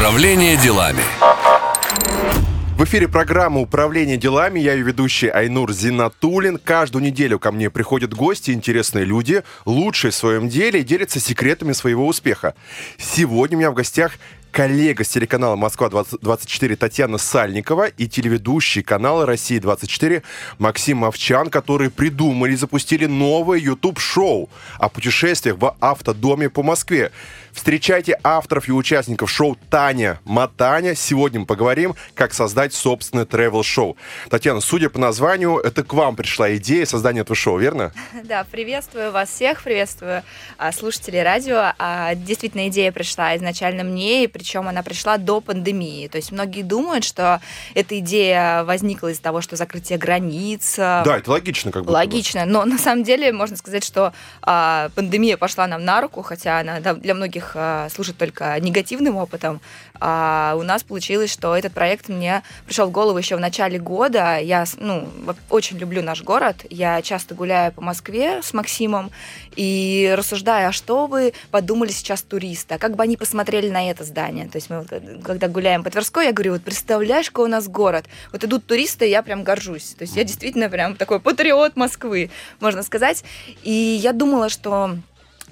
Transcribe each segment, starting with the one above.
Управление делами. В эфире программа «Управление делами». Я ее ведущий Айнур Зинатулин. Каждую неделю ко мне приходят гости, интересные люди, лучшие в своем деле делятся секретами своего успеха. Сегодня у меня в гостях коллега с телеканала «Москва-24» Татьяна Сальникова и телеведущий канала «Россия-24» Максим Мовчан, которые придумали и запустили новое YouTube-шоу о путешествиях в автодоме по Москве. Встречайте авторов и участников шоу Таня Матаня. Сегодня мы поговорим, как создать собственное travel-шоу. Татьяна, судя по названию, это к вам пришла идея создания этого шоу, верно? Да, приветствую вас всех, приветствую а, слушателей радио. А, действительно, идея пришла изначально мне, и причем она пришла до пандемии. То есть многие думают, что эта идея возникла из-за того, что закрытие границ. Да, это логично как бы. Логично, но на самом деле можно сказать, что а, пандемия пошла нам на руку, хотя она для многих многих а, служит только негативным опытом. А у нас получилось, что этот проект мне пришел в голову еще в начале года. Я ну, очень люблю наш город. Я часто гуляю по Москве с Максимом и рассуждаю, а что бы подумали сейчас туристы, а как бы они посмотрели на это здание. То есть мы, когда гуляем по Тверской, я говорю, вот представляешь, какой у нас город. Вот идут туристы, я прям горжусь. То есть я действительно прям такой патриот Москвы, можно сказать. И я думала, что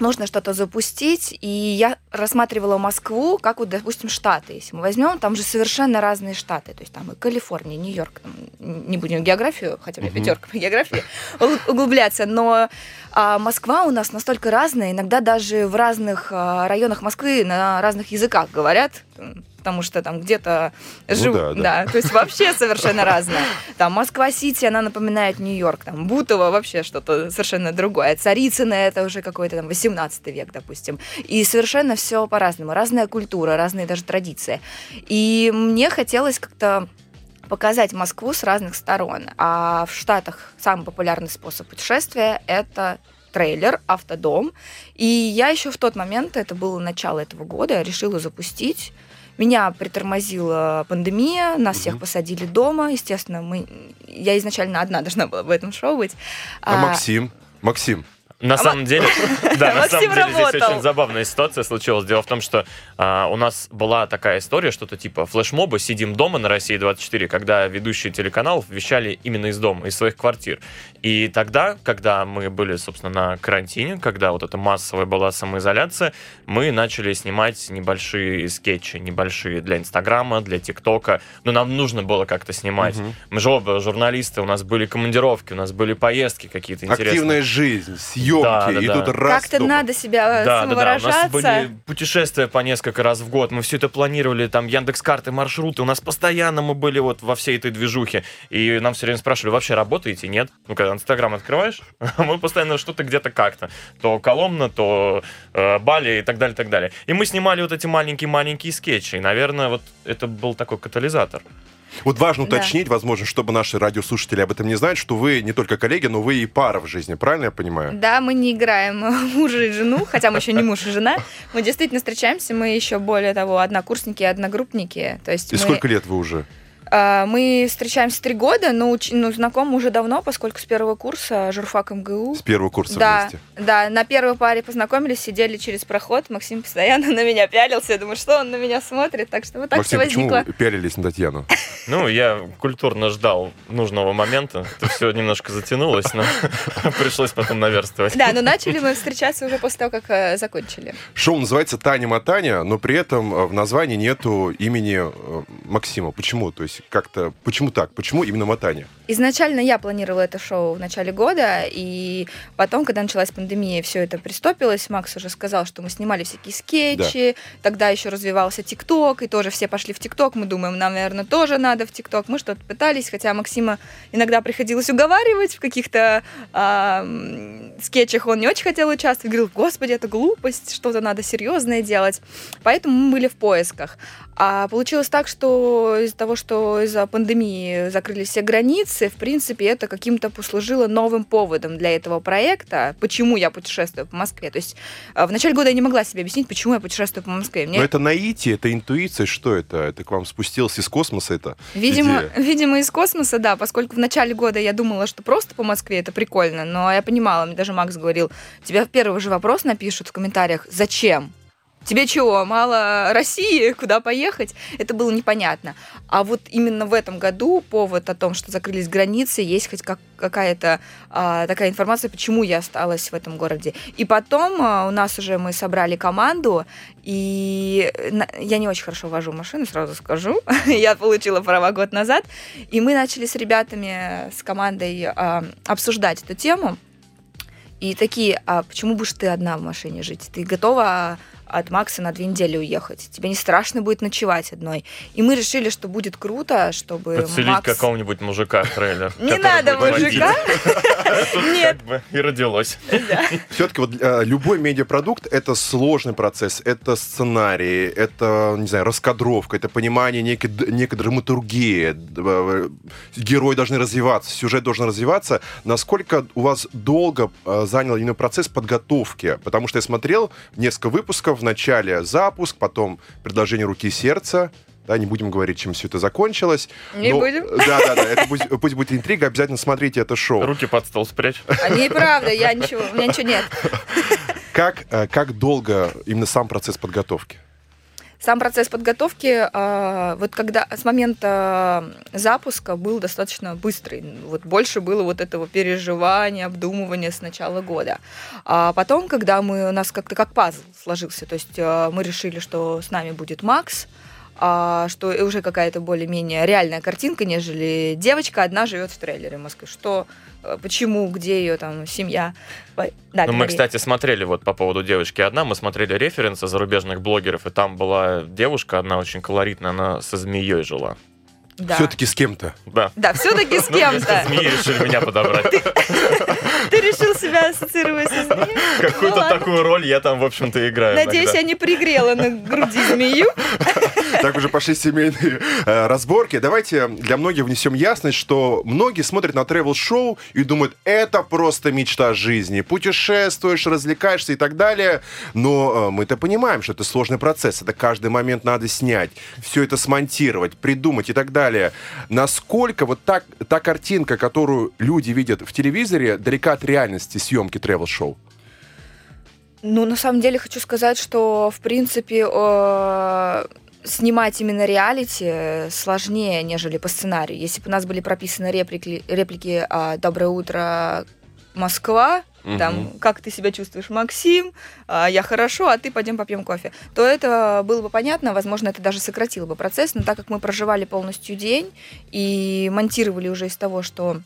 нужно что-то запустить, и я рассматривала Москву, как вот, допустим, Штаты. Если мы возьмем, там же совершенно разные штаты, то есть там и Калифорния, Нью-Йорк, не будем географию, хотя бы пятерка по географии, углубляться, но а Москва у нас настолько разная, иногда даже в разных а, районах Москвы на разных языках говорят, потому что там где-то ну, живут, да, да. да, то есть вообще совершенно разное. Там Москва-Сити, она напоминает Нью-Йорк, там Бутово вообще что-то совершенно другое, Царицыно это уже какой-то там 18 век, допустим, и совершенно все по-разному, разная культура, разные даже традиции. И мне хотелось как-то показать Москву с разных сторон. А в Штатах самый популярный способ путешествия – это трейлер, автодом. И я еще в тот момент, это было начало этого года, решила запустить меня притормозила пандемия, нас mm всех посадили дома. Естественно, мы... я изначально одна должна была в этом шоу быть. А, а Максим? Максим, на а самом деле, да, на самом деле здесь очень забавная ситуация случилась. Дело в том, что а, у нас была такая история, что-то типа флешмоба, сидим дома на России 24, когда ведущие телеканалов вещали именно из дома, из своих квартир. И тогда, когда мы были, собственно, на карантине, когда вот эта массовая была самоизоляция, мы начали снимать небольшие скетчи, небольшие для Инстаграма, для ТикТока. Но нам нужно было как-то снимать. Угу. Мы же оба журналисты, у нас были командировки, у нас были поездки какие-то интересные. Активная жизнь, съемки съемки, да, да, идут да. раз Как-то надо себя да, самовыражаться. Да, да. У нас были путешествия по несколько раз в год, мы все это планировали, там Яндекс-карты, маршруты, у нас постоянно мы были вот во всей этой движухе, и нам все время спрашивали, вообще работаете? Нет. Ну, когда Инстаграм открываешь, мы постоянно что-то где-то как-то. То Коломна, то э, Бали и так далее, так далее. И мы снимали вот эти маленькие-маленькие скетчи, и, наверное, вот это был такой катализатор. Вот важно уточнить, да. возможно, чтобы наши радиослушатели об этом не знают, что вы не только коллеги, но вы и пара в жизни, правильно я понимаю? Да, мы не играем мужа и жену, хотя мы еще не муж и жена. Мы действительно встречаемся, мы еще более того однокурсники и одногруппники. То есть и мы... сколько лет вы уже? А, мы встречаемся три года, но уч... ну, знакомы уже давно, поскольку с первого курса журфак МГУ. С первого курса да, вместе? Да, на первой паре познакомились, сидели через проход, Максим постоянно на меня пялился, я думаю, что он на меня смотрит, так что вот так Максим, все возникло. почему пялились на Татьяну? Ну, я культурно ждал нужного момента, это все немножко затянулось, но пришлось потом наверстывать. Да, но начали мы встречаться уже после того, как э, закончили. Шоу называется «Таня Матаня», но при этом э, в названии нету имени э, Максима. Почему? То есть есть как-то... Почему так? Почему именно мотание? Изначально я планировала это шоу в начале года, и потом, когда началась пандемия, все это пристопилось. Макс уже сказал, что мы снимали всякие скетчи, да. тогда еще развивался ТикТок, и тоже все пошли в ТикТок. Мы думаем, нам, наверное, тоже надо в ТикТок. Мы что-то пытались, хотя Максима иногда приходилось уговаривать в каких-то э, скетчах. Он не очень хотел участвовать, говорил, господи, это глупость, что-то надо серьезное делать. Поэтому мы были в поисках. А получилось так, что из-за того, что из-за пандемии закрылись все границы, в принципе, это каким-то послужило новым поводом для этого проекта, почему я путешествую по Москве. То есть э, в начале года я не могла себе объяснить, почему я путешествую по Москве. Мне... Но это наитие, это интуиция, что это? Это к вам спустилось из космоса это? Видимо, идея? видимо, из космоса, да, поскольку в начале года я думала, что просто по Москве это прикольно, но я понимала, мне даже Макс говорил, тебя в первый же вопрос напишут в комментариях, зачем? Тебе чего, мало России, куда поехать? Это было непонятно. А вот именно в этом году повод о том, что закрылись границы, есть хоть как, какая-то а, такая информация, почему я осталась в этом городе. И потом а, у нас уже мы собрали команду, и на, я не очень хорошо вожу машину, сразу скажу. я получила права год назад. И мы начали с ребятами, с командой а, обсуждать эту тему. И такие, а почему будешь ты одна в машине жить? Ты готова от Макса на две недели уехать. Тебе не страшно будет ночевать одной. И мы решили, что будет круто, чтобы Подселить Макс... какого-нибудь мужика в трейлер. Не надо мужика. Нет. И родилось. Все-таки вот э, любой медиапродукт — это сложный процесс, это сценарий, это, не знаю, раскадровка, это понимание некой, некой драматургии. Э, герои должны развиваться, сюжет должен развиваться. Насколько у вас долго э, занял именно процесс подготовки? Потому что я смотрел несколько выпусков, в начале запуск, потом предложение руки и сердца, да, не будем говорить, чем все это закончилось. Не но, будем. Да, да, да, это пусть, пусть будет интрига, обязательно смотрите это шоу. Руки под стол спрячь. А неправда, я ничего, у меня ничего нет. Как, э, как долго именно сам процесс подготовки? Сам процесс подготовки, а, вот когда с момента запуска был достаточно быстрый. Вот больше было вот этого переживания, обдумывания с начала года. А потом, когда мы, у нас как-то как пазл сложился, то есть а, мы решили, что с нами будет Макс, что уже какая-то более-менее реальная картинка, нежели девочка одна живет в трейлере в Москве. Что Э, почему, где ее там семья. Да, ну, мы, кстати, смотрели вот по поводу девочки одна, мы смотрели референсы зарубежных блогеров, и там была девушка одна очень колоритная, она со змеей жила. Да. Все-таки с кем-то. Да. Да, все-таки с ну, кем-то. Змеи решили меня подобрать. Ты решил себя ассоциировать со змеей? Какую-то ну такую роль я там, в общем-то, играю. Надеюсь, я не пригрела на груди змею. Так уже пошли семейные э, разборки. Давайте для многих внесем ясность, что многие смотрят на тревел-шоу и думают, это просто мечта жизни. Путешествуешь, развлекаешься и так далее. Но э, мы-то понимаем, что это сложный процесс. Это каждый момент надо снять, все это смонтировать, придумать и так далее. Насколько вот так, та картинка, которую люди видят в телевизоре, далека от реальности съемки тревел-шоу? Ну, на самом деле хочу сказать, что, в принципе, э, снимать именно реалити сложнее, нежели по сценарию. Если бы у нас были прописаны реплики, реплики а, «Доброе утро, Москва», угу. там, как ты себя чувствуешь, Максим, а, я хорошо, а ты пойдем попьем кофе, то это было бы понятно, возможно, это даже сократило бы процесс, но так как мы проживали полностью день и монтировали уже из того, что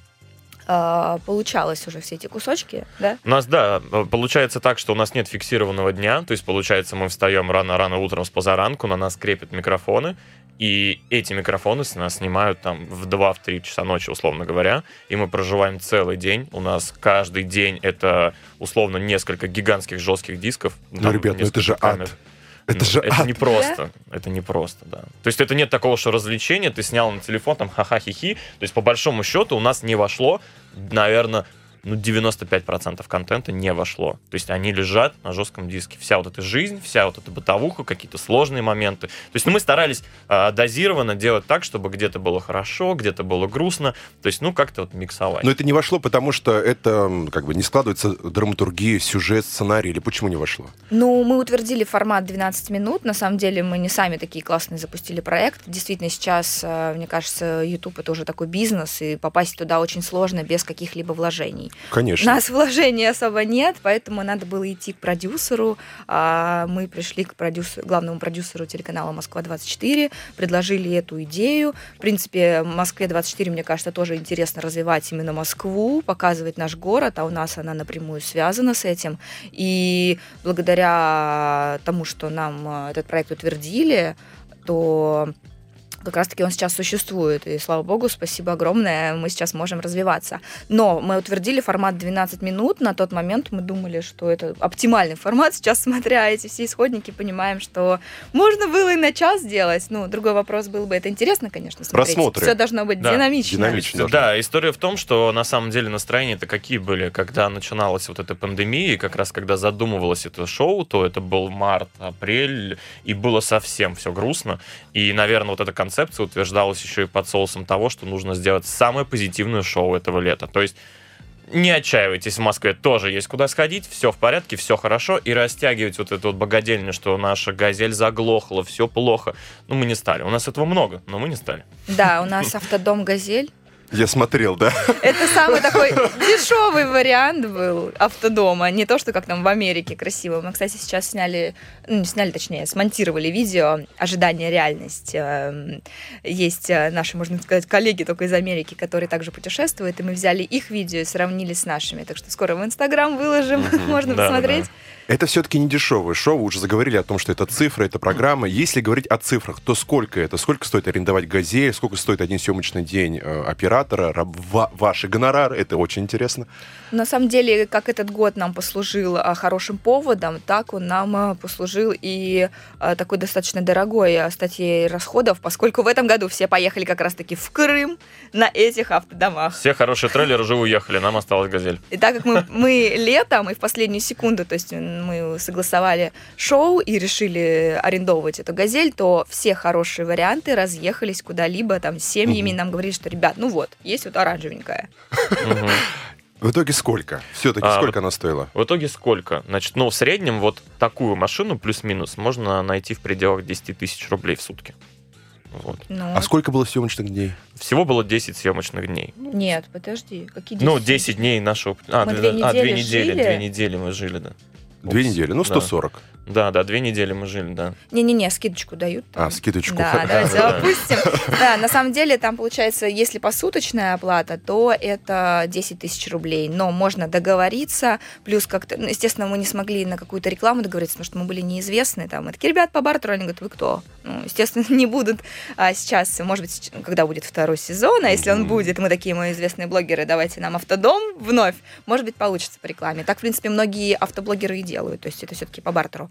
а, получалось уже все эти кусочки, да? У нас, да, получается так, что у нас нет фиксированного дня, то есть, получается, мы встаем рано-рано утром с позаранку, на нас крепят микрофоны, и эти микрофоны с нас снимают там в 2-3 часа ночи, условно говоря, и мы проживаем целый день. У нас каждый день это условно несколько гигантских жестких дисков. Ну, ребят, ну это же камер. ад. Это ну, же это ад. не просто. Да? Это не просто, да. То есть это нет такого, что развлечение, ты снял на телефон, там, ха-ха-хи-хи. То есть по большому счету у нас не вошло, наверное, ну, 95% контента не вошло. То есть они лежат на жестком диске. Вся вот эта жизнь, вся вот эта бытовуха, какие-то сложные моменты. То есть ну, мы старались э, дозированно делать так, чтобы где-то было хорошо, где-то было грустно. То есть, ну, как-то вот миксовать. Но это не вошло, потому что это как бы не складывается драматургия, сюжет, сценарий. Или почему не вошло? Ну, мы утвердили формат 12 минут. На самом деле мы не сами такие классные запустили проект. Действительно, сейчас, э, мне кажется, YouTube это уже такой бизнес, и попасть туда очень сложно без каких-либо вложений. Конечно. У нас вложений особо нет, поэтому надо было идти к продюсеру. А мы пришли к продюсеру, главному продюсеру телеканала «Москва-24», предложили эту идею. В принципе, «Москве-24», мне кажется, тоже интересно развивать именно Москву, показывать наш город, а у нас она напрямую связана с этим. И благодаря тому, что нам э, этот проект утвердили, то как раз-таки он сейчас существует, и слава богу, спасибо огромное, мы сейчас можем развиваться. Но мы утвердили формат 12 минут, на тот момент мы думали, что это оптимальный формат, сейчас, смотря эти все исходники, понимаем, что можно было и на час сделать, ну, другой вопрос был бы, это интересно, конечно, смотреть. Просмотры. Все должно быть да. динамично. динамично да, история в том, что на самом деле настроения-то какие были, когда начиналась вот эта пандемия, и как раз когда задумывалось это шоу, то это был март, апрель, и было совсем все грустно, и, наверное, вот эта концепция концепция утверждалась еще и под соусом того, что нужно сделать самое позитивное шоу этого лета. То есть не отчаивайтесь, в Москве тоже есть куда сходить, все в порядке, все хорошо, и растягивать вот эту вот богадельню, что наша газель заглохла, все плохо, ну, мы не стали. У нас этого много, но мы не стали. Да, у нас автодом «Газель», я смотрел, да. Это самый такой дешевый вариант был автодома. Не то, что как там в Америке красиво. Мы, кстати, сейчас сняли, ну, сняли, точнее, смонтировали видео «Ожидание реальность». Эм, есть э, наши, можно сказать, коллеги только из Америки, которые также путешествуют, и мы взяли их видео и сравнили с нашими. Так что скоро в Инстаграм выложим, можно посмотреть. Это все-таки не дешевое шоу. Вы уже заговорили о том, что это цифры, это программа. Если говорить о цифрах, то сколько это? Сколько стоит арендовать «Газель»? Сколько стоит один съемочный день э, оператора? Ваши гонорары? Это очень интересно. На самом деле, как этот год нам послужил а, хорошим поводом, так он нам а, послужил и а, такой достаточно дорогой статьей расходов, поскольку в этом году все поехали как раз-таки в Крым на этих автодомах. Все хорошие трейлеры уже уехали, нам осталась «Газель». И так как мы, мы летом и в последнюю секунду, то есть мы согласовали шоу и решили арендовывать эту «Газель», то все хорошие варианты разъехались куда-либо, там, с семьями, угу. нам говорили, что, ребят, ну вот, есть вот оранжевенькая. В итоге сколько? Все-таки а, сколько она стоила? В итоге сколько? Значит, ну, в среднем вот такую машину плюс-минус можно найти в пределах 10 тысяч рублей в сутки. Вот. Ну. А сколько было съемочных дней? Всего было 10 съемочных дней. Нет, подожди, какие 10? Ну, 10 дней нашего... А, мы две, недели а, две недели, жили? две недели мы жили, да. Две недели, ну 140. Да. Да, да, две недели мы жили, да. Не-не-не, скидочку дают. Там. А, скидочку. Да, давайте опустим. Да, на самом деле там получается, если посуточная оплата, то это 10 тысяч рублей. Но можно договориться, плюс как-то, ну, естественно, мы не смогли на какую-то рекламу договориться, потому что мы были неизвестны. Там, мы такие, ребят, по бартеру, они говорят, вы кто? Ну, естественно, не будут а сейчас, может быть, когда будет второй сезон, а если он будет, мы такие, мы известные блогеры, давайте нам автодом вновь, может быть, получится по рекламе. Так, в принципе, многие автоблогеры и делают, то есть это все-таки по бартеру.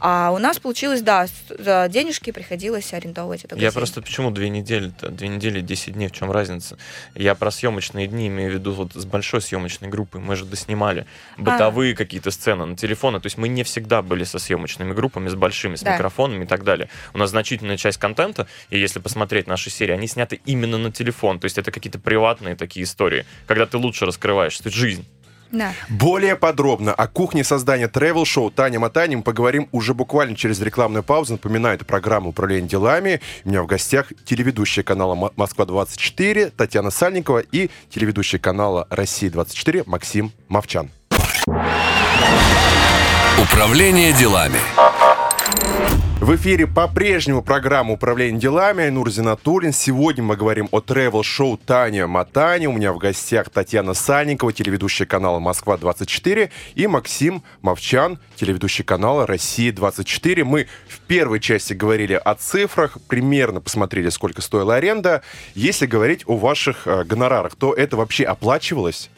А у нас получилось, да, за денежки приходилось арендовать это. Я просто почему две недели? Две недели, 10 дней, в чем разница? Я про съемочные дни имею в виду вот с большой съемочной группой. Мы же доснимали бытовые а. какие-то сцены на телефоны. То есть мы не всегда были со съемочными группами, с большими, с да. микрофонами и так далее. У нас значительная часть контента, и если посмотреть наши серии, они сняты именно на телефон. То есть это какие-то приватные такие истории, когда ты лучше раскрываешь, что жизнь. Да. Более подробно о кухне создания travel шоу Таня Матани мы поговорим уже буквально через рекламную паузу. Напоминаю, это программа управления делами». У меня в гостях телеведущая канала «Москва-24» Татьяна Сальникова и телеведущая канала «Россия-24» Максим Мовчан. Управление делами. В эфире по-прежнему программа «Управление делами». Айнур Зинатуллин. Сегодня мы говорим о тревел-шоу «Таня Матани». У меня в гостях Татьяна Сальникова, телеведущая канала «Москва-24», и Максим Мовчан, телеведущий канала «Россия-24». Мы в первой части говорили о цифрах, примерно посмотрели, сколько стоила аренда. Если говорить о ваших э, гонорарах, то это вообще оплачивалось?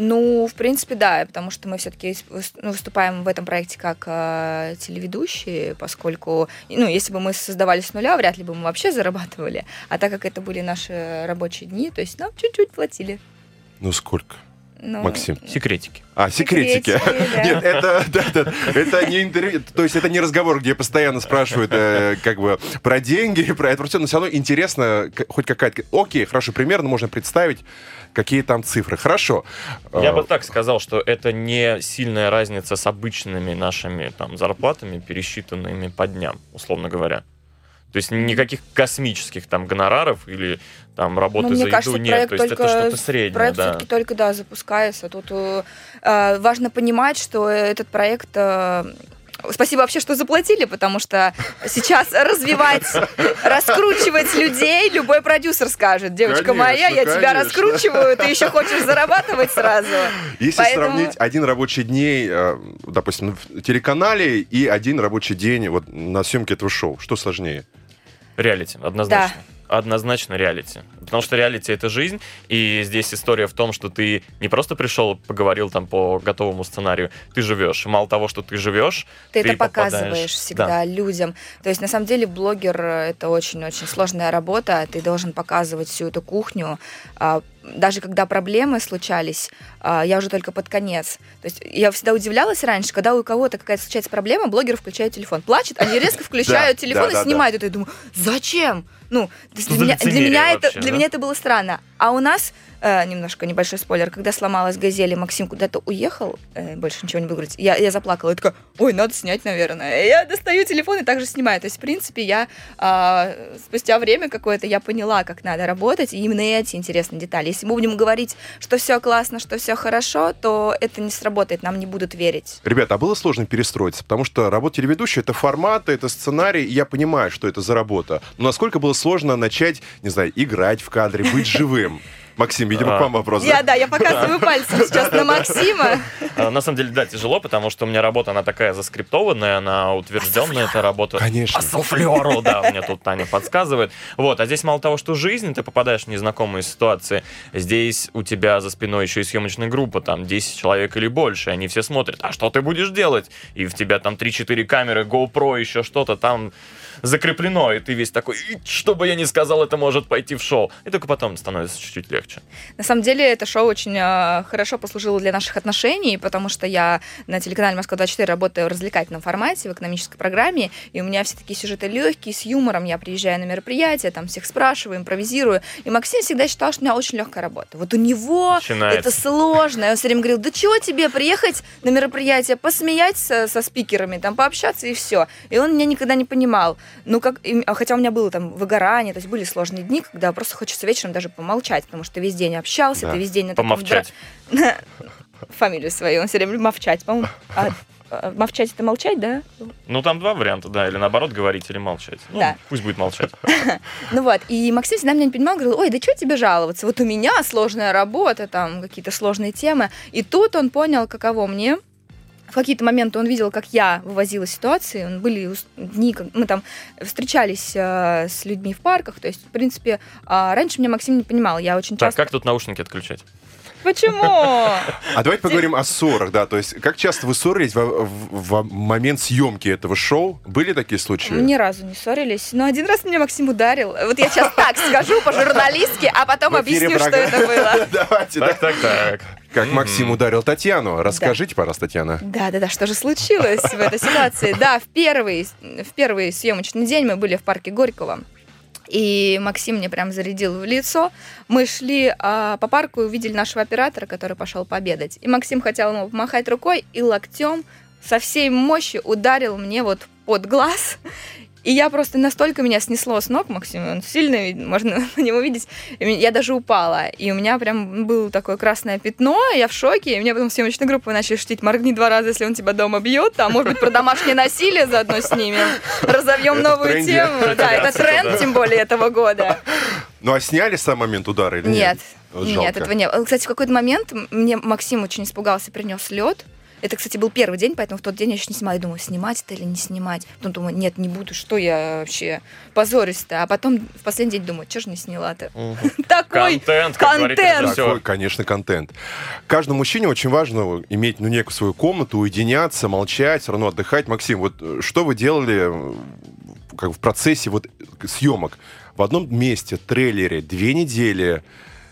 Ну, в принципе, да, потому что мы все-таки ну, выступаем в этом проекте как э, телеведущие, поскольку, ну, если бы мы создавали с нуля, вряд ли бы мы вообще зарабатывали. А так как это были наши рабочие дни, то есть нам чуть-чуть платили. Ну, сколько? Ну, Максим. Секретики. А, секретики. секретики да. Нет, это, да, да, это не интервью, то есть это не разговор, где постоянно спрашивают э, как бы про деньги, про это все, но все равно интересно, хоть какая-то... Окей, хорошо, примерно можно представить, какие там цифры. Хорошо. Я бы так сказал, что это не сильная разница с обычными нашими там зарплатами, пересчитанными по дням, условно говоря. То есть никаких космических там гонораров или там работы ну, за еду кажется, нет. То есть это что-то среднее. Проект да. все-таки только да, запускается. Тут э, э важно понимать, что этот проект э, Спасибо вообще, что заплатили, потому что сейчас развивать, раскручивать людей любой продюсер скажет. Девочка конечно, моя, я конечно. тебя раскручиваю, ты еще хочешь зарабатывать сразу. Если Поэтому... сравнить один рабочий день, э, допустим, в телеканале и один рабочий день вот на съемке этого шоу, что сложнее? Реалити, однозначно. Да однозначно реалити. Потому что реалити — это жизнь, и здесь история в том, что ты не просто пришел, поговорил там по готовому сценарию, ты живешь. Мало того, что ты живешь, ты, ты это попадаешь... показываешь всегда да. людям. То есть, на самом деле, блогер — это очень-очень сложная работа, ты должен показывать всю эту кухню, а, даже когда проблемы случались, а, я уже только под конец. То есть я всегда удивлялась раньше, когда у кого-то какая-то случается проблема, блогер включает телефон. Плачет, они резко включают телефон и снимают это. Я думаю, зачем? Ну, для меня, для меня это для меня это было странно. А у нас э, немножко небольшой спойлер, когда сломалась газель, и Максим куда-то уехал, э, больше ничего не буду говорить, я, я заплакала, я такая, ой, надо снять, наверное. И я достаю телефон и также снимаю. То есть, в принципе, я э, спустя время какое-то я поняла, как надо работать, и именно эти интересные детали. Если мы будем говорить, что все классно, что все хорошо, то это не сработает, нам не будут верить. Ребята, а было сложно перестроиться? Потому что работа телеведущая — это форматы, это сценарий, и я понимаю, что это за работа. Но насколько было сложно начать, не знаю, играть в кадре, быть живым? Максим, видимо, к вам вопрос. Я, да, я показываю пальцем сейчас на Максима. А, на самом деле, да, тяжело, потому что у меня работа, она такая заскриптованная, она утвержденная, эта работа. Конечно. По суфлеру, да, мне тут Таня подсказывает. Вот, а здесь мало того, что жизнь, ты попадаешь в незнакомые ситуации, здесь у тебя за спиной еще и съемочная группа, там 10 человек или больше, они все смотрят, а что ты будешь делать? И в тебя там 3-4 камеры, GoPro, еще что-то там закреплено, и ты весь такой, что бы я ни сказал, это может пойти в шоу. И только потом становится чуть-чуть легче. На самом деле это шоу очень э, хорошо послужило для наших отношений, потому что я на телеканале Москва-24 работаю в развлекательном формате, в экономической программе, и у меня все такие сюжеты легкие, с юмором. Я приезжаю на мероприятие, там всех спрашиваю, импровизирую. И Максим всегда считал, что у меня очень легкая работа. Вот у него Начинается. это сложно. И он все время говорил, да чего тебе приехать на мероприятие, посмеять со, со спикерами, там пообщаться и все. И он меня никогда не понимал. Ну, как, а хотя у меня было там выгорание, то есть были сложные дни, когда просто хочется вечером даже помолчать, потому что ты весь день общался, да. ты весь день на. Фамилию свою, он все время молчать, по-моему. А, а, молчать это молчать, да? Ну, там два варианта, да. Или наоборот говорить, или молчать. Ну, да. пусть будет молчать. Ну вот, и Максим всегда меня не понимал, говорил, ой, да что тебе жаловаться? Вот у меня сложная работа, там какие-то сложные темы. И тут он понял, каково мне в какие-то моменты он видел, как я вывозила ситуации. Были дни, мы там встречались э, с людьми в парках. То есть, в принципе, э, раньше меня Максим не понимал. Я очень так, часто... как тут наушники отключать? Почему? А давайте поговорим о ссорах, да. То есть, как часто вы ссорились в, в, в момент съемки этого шоу? Были такие случаи? Ни разу не ссорились. Но один раз меня Максим ударил. Вот я сейчас так скажу по-журналистски, а потом объясню, что это было. Давайте, так, так, так. Как Максим ударил Татьяну. Расскажите, пожалуйста, Татьяна. Да, да, да, что же случилось в этой ситуации? Да, в первый, в первый съемочный день мы были в парке Горького. И Максим мне прям зарядил в лицо. Мы шли а, по парку и увидели нашего оператора, который пошел пообедать. И Максим хотел ему помахать рукой и локтем со всей мощи ударил мне вот под глаз. И я просто настолько меня снесло с ног, Максим, он сильный, можно на него видеть. Я даже упала. И у меня прям было такое красное пятно, я в шоке. И мне потом съемочной группы начали шутить, моргни два раза, если он тебя дома бьет, а может быть про домашнее насилие заодно снимем. Разовьем новую тему. Да, это тренд, тем более, этого года. Ну а сняли сам момент удара или нет? Нет, нет, этого нет. Кстати, в какой-то момент мне Максим очень испугался, принес лед. Это, кстати, был первый день, поэтому в тот день я еще не снимала. Я думаю, снимать это или не снимать. Потом думаю, нет, не буду, что я вообще позориста. А потом в последний день думаю, что же не сняла-то? Такой контент. Контент. Такой, конечно, контент. Каждому мужчине очень важно иметь ну, некую свою комнату, уединяться, молчать, все равно отдыхать. Максим, вот э, что вы делали э, как в процессе вот съемок? В одном месте, трейлере, две недели,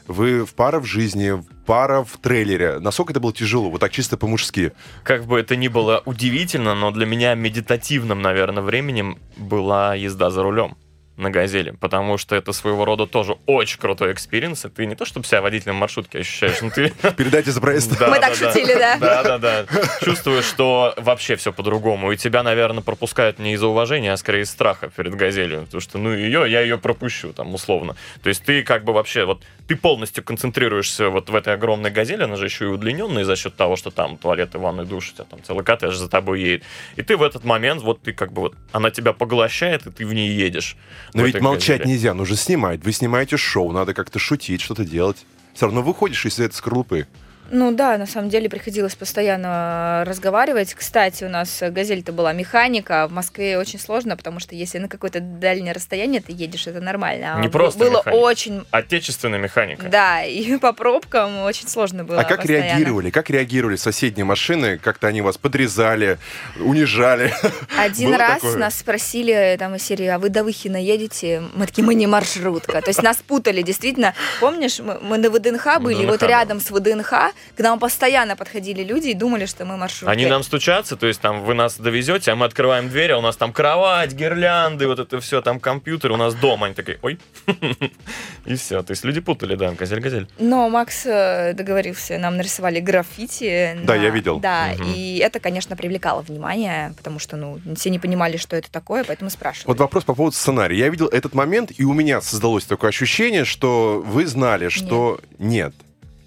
вы в пара в жизни, пара в трейлере. Насколько это было тяжело, вот так чисто по-мужски? Как бы это ни было удивительно, но для меня медитативным, наверное, временем была езда за рулем на «Газели», потому что это своего рода тоже очень крутой experience, и ты не то чтобы себя водителем маршрутки ощущаешь, но ты... Передайте за проезд. Мы так шутили, да? Да-да-да. Чувствуешь, что вообще все по-другому, и тебя, наверное, пропускают не из-за уважения, а скорее из страха перед «Газелью», потому что, ну, ее, я ее пропущу, там, условно. То есть ты как бы вообще, вот, ты полностью концентрируешься вот в этой огромной «Газели», она же еще и удлиненная за счет того, что там туалет и ванной, душ, у тебя там целый коттедж за тобой едет. И ты в этот момент, вот ты как бы вот, она тебя поглощает, и ты в ней едешь. Но ведь молчать газели. нельзя, нужно снимать. Вы снимаете шоу, надо как-то шутить, что-то делать. Все равно выходишь из этой скорлупы. Ну да, на самом деле приходилось постоянно разговаривать. Кстати, у нас газель-то была механика. А в Москве очень сложно, потому что если на какое-то дальнее расстояние ты едешь, это нормально. А Не просто Было механика. очень... Отечественная механика. Да, и по пробкам очень сложно было А как постоянно. реагировали? Как реагировали соседние машины? Как-то они вас подрезали, унижали? Один было раз такое? нас спросили там из серии, а вы до Выхина едете? Мы такие, мы не маршрутка. То есть нас путали, действительно. Помнишь, мы, мы на ВДНХ были, вот рядом с ВДНХ к нам постоянно подходили люди и думали, что мы маршрутки. Они нам стучатся, то есть там вы нас довезете, а мы открываем дверь, а у нас там кровать, гирлянды, вот это все, там компьютер, у нас дом. Они такие, ой. И все. То есть люди путали, да, газель-газель. Но Макс э, договорился, нам нарисовали граффити. Да, я видел. Да, и это, конечно, привлекало внимание, потому что, ну, все не понимали, что это такое, поэтому спрашивали. Вот вопрос по поводу сценария. Я видел этот момент, и у меня создалось такое ощущение, что вы знали, что нет.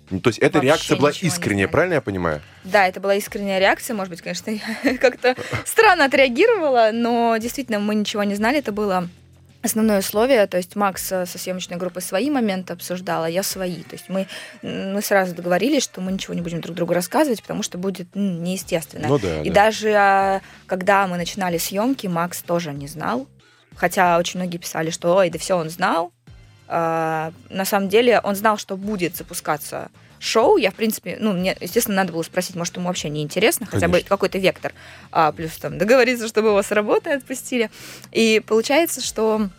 Ну, то есть эта Вообще реакция была искренняя, правильно я понимаю? Да, это была искренняя реакция. Может быть, конечно, я как-то странно отреагировала, но действительно мы ничего не знали. Это было основное условие. То есть Макс э, со съемочной группой свои моменты обсуждал, а я свои. То есть мы, мы сразу договорились, что мы ничего не будем друг другу рассказывать, потому что будет неестественно. Ну да, И да. даже а, когда мы начинали съемки, Макс тоже не знал. Хотя очень многие писали, что ой, да все он знал. А, на самом деле он знал, что будет запускаться шоу. Я, в принципе, ну, мне, естественно, надо было спросить, может, ему вообще не интересно, хотя бы какой-то вектор. А, плюс там договориться, чтобы его с работы отпустили. И получается, что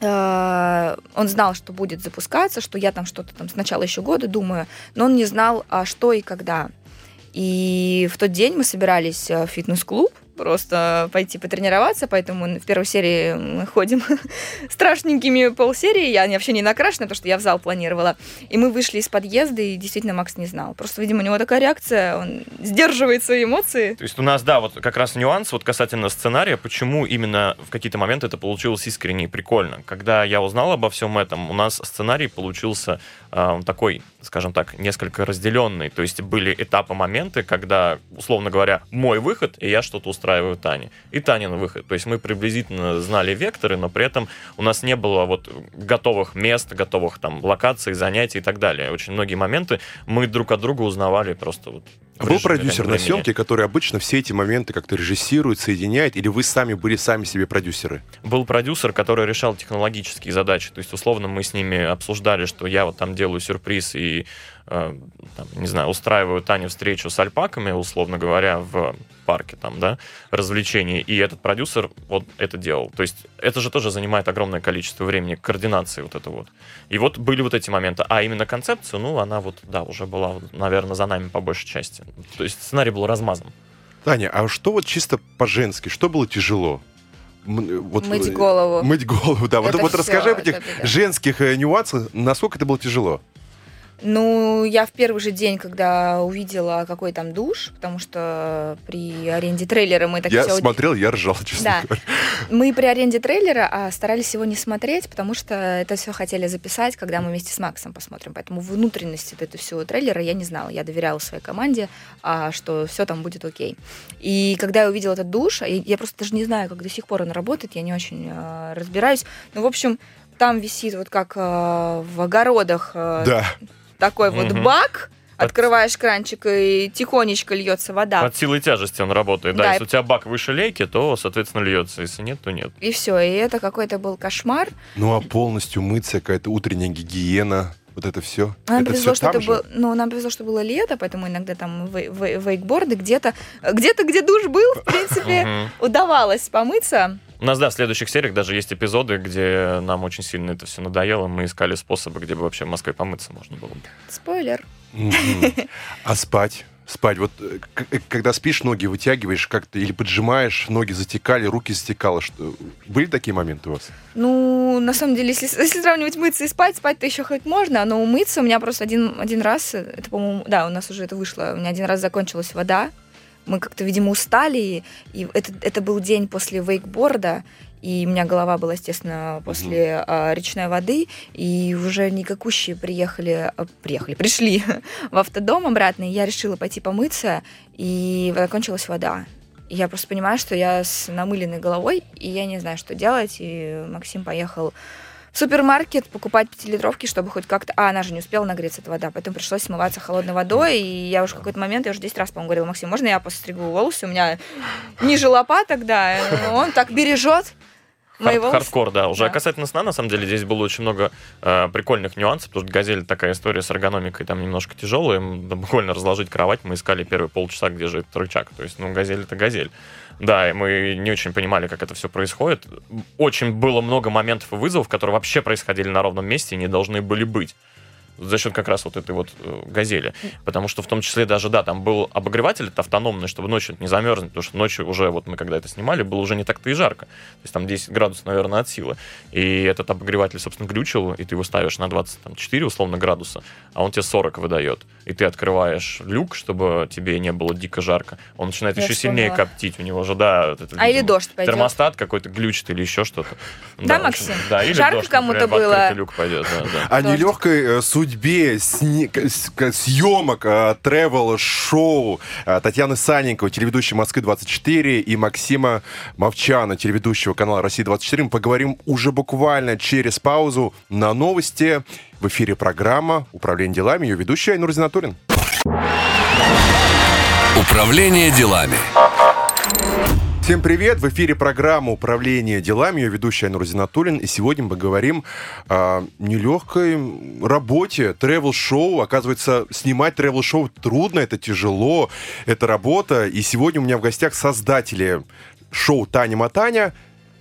э, он знал, что будет запускаться, что я там что-то там с начала еще года думаю, но он не знал, а что и когда. И в тот день мы собирались э, в фитнес-клуб, просто пойти потренироваться, поэтому в первой серии мы ходим страшненькими полсерии, я вообще не накрашена, потому что я в зал планировала. И мы вышли из подъезда, и действительно Макс не знал. Просто, видимо, у него такая реакция, он сдерживает свои эмоции. То есть у нас, да, вот как раз нюанс вот касательно сценария, почему именно в какие-то моменты это получилось искренне и прикольно. Когда я узнал обо всем этом, у нас сценарий получился э, такой, скажем так, несколько разделенный. То есть были этапы, моменты, когда, условно говоря, мой выход, и я что-то устраиваю Тане. И Танин выход. То есть мы приблизительно знали векторы, но при этом у нас не было вот готовых мест, готовых там локаций, занятий и так далее. Очень многие моменты мы друг от друга узнавали просто вот в Был продюсер на съемке, который обычно все эти моменты как-то режиссирует, соединяет, или вы сами были сами себе продюсеры? был продюсер, который решал технологические задачи. То есть, условно, мы с ними обсуждали, что я вот там делаю сюрприз и, там, не знаю, устраиваю Тане встречу с альпаками, условно говоря, в парке там, да, развлечений. И этот продюсер вот это делал. То есть, это же тоже занимает огромное количество времени, координации вот это вот. И вот были вот эти моменты. А именно концепция, ну, она вот, да, уже была, наверное, за нами по большей части. То есть, сценарий был размазан. Таня, а что вот чисто по-женски, что было тяжело? Вот, Мыть э, голову. Мыть голову, да. Вот, Это вот всё, расскажи об это этих беда. женских э, нюансах, насколько это было тяжело. Ну, я в первый же день, когда увидела, какой там душ, потому что при аренде трейлера мы так я всё- смотрел, я ржал, честно Да. говоря. Мы при аренде трейлера а, старались его не смотреть, потому что это все хотели записать, когда мы вместе с Максом посмотрим. Поэтому внутренности этого всего трейлера я не знала. Я доверяла своей команде, а, что все там будет окей. И когда я увидела этот душ, и я просто даже не знаю, как до сих пор он работает, я не очень а, разбираюсь. Ну, в общем, там висит вот как а, в огородах а, Да. Такой вот Мгм. бак, Под- открываешь кранчик, и тихонечко льется вода. Под силой тяжести он работает. Да, Да, если и- у тебя бак выше лейки, то, соответственно, льется. Если нет, то нет. И все, и это какой-то был кошмар. Ну а полностью мыться, какая-то утренняя гигиена, вот это все. Нам это повезло, все что там это же? было, ну, нам повезло, что было лето, поэтому иногда там вей- вей- вейкборды где-то, где-то, где душ был, в принципе, удавалось помыться. У нас, да, в следующих сериях даже есть эпизоды, где нам очень сильно это все надоело. Мы искали способы, где бы вообще в Москве помыться можно было. бы. Спойлер. А спать? Спать. Вот э, э, когда спишь, ноги вытягиваешь как-то или поджимаешь, ноги затекали, руки затекало. Что... Были такие моменты у вас? Ну, на самом деле, если, если сравнивать мыться и спать, спать-то еще хоть можно, но умыться у меня просто один, один раз, э, это, по-моему, да, у нас уже это вышло, у меня один раз закончилась вода, мы как-то, видимо, устали, и, и это, это был день после вейкборда, и у меня голова была, естественно, после а, речной воды, и уже никакущие приехали, а, приехали, пришли в автодом обратно, и я решила пойти помыться, и закончилась вода. И я просто понимаю, что я с намыленной головой, и я не знаю, что делать, и Максим поехал супермаркет покупать пятилитровки, чтобы хоть как-то... А, она же не успела нагреться, эта вода, поэтому пришлось смываться холодной водой, и я уже в какой-то момент, я уже 10 раз, по-моему, говорила, Максим, можно я постригу волосы? У меня ниже лопаток, да, он так бережет Хард- волосы. Хардкор, да. Уже Да. касательно сна, на самом деле, здесь было очень много э, прикольных нюансов, потому что «Газель» такая история с эргономикой там немножко тяжелая. Буквально разложить кровать мы искали первые полчаса, где же этот рычаг. То есть, ну, «Газель» — это «Газель». Да, и мы не очень понимали, как это все происходит. Очень было много моментов и вызовов, которые вообще происходили на ровном месте и не должны были быть. За счет как раз вот этой вот э, газели. Потому что в том числе даже, да, там был обогреватель это автономный, чтобы ночью не замерзнуть, потому что ночью уже, вот мы когда это снимали, было уже не так-то и жарко. То есть там 10 градусов, наверное, от силы. И этот обогреватель, собственно, глючил, и ты его ставишь на 24, условно, градуса, а он тебе 40 выдает. И ты открываешь люк, чтобы тебе не было дико жарко. Он начинает Я еще вспомнила. сильнее коптить. У него же, да, это, а или дождь пойдет. Термостат какой-то глючит или еще что-то. Да, да Максим? Да, или Жарко кому-то было. Люк пойдет, да, да. О нелегкой э, судьбе сни... съемок э, travel-шоу э, Татьяны Саненковой, телеведущей Москвы-24, и Максима Мовчана, телеведущего канала «Россия-24». Мы поговорим уже буквально через паузу на новости. В эфире программа «Управление делами». Ее ведущая Айнур Зинатурин. Управление делами. Всем привет! В эфире программа «Управление делами». Ее ведущая Айнур Зинатуллин. И сегодня мы говорим о нелегкой работе, тревел-шоу. Оказывается, снимать тревел-шоу трудно, это тяжело, это работа. И сегодня у меня в гостях создатели шоу «Таня Матаня»,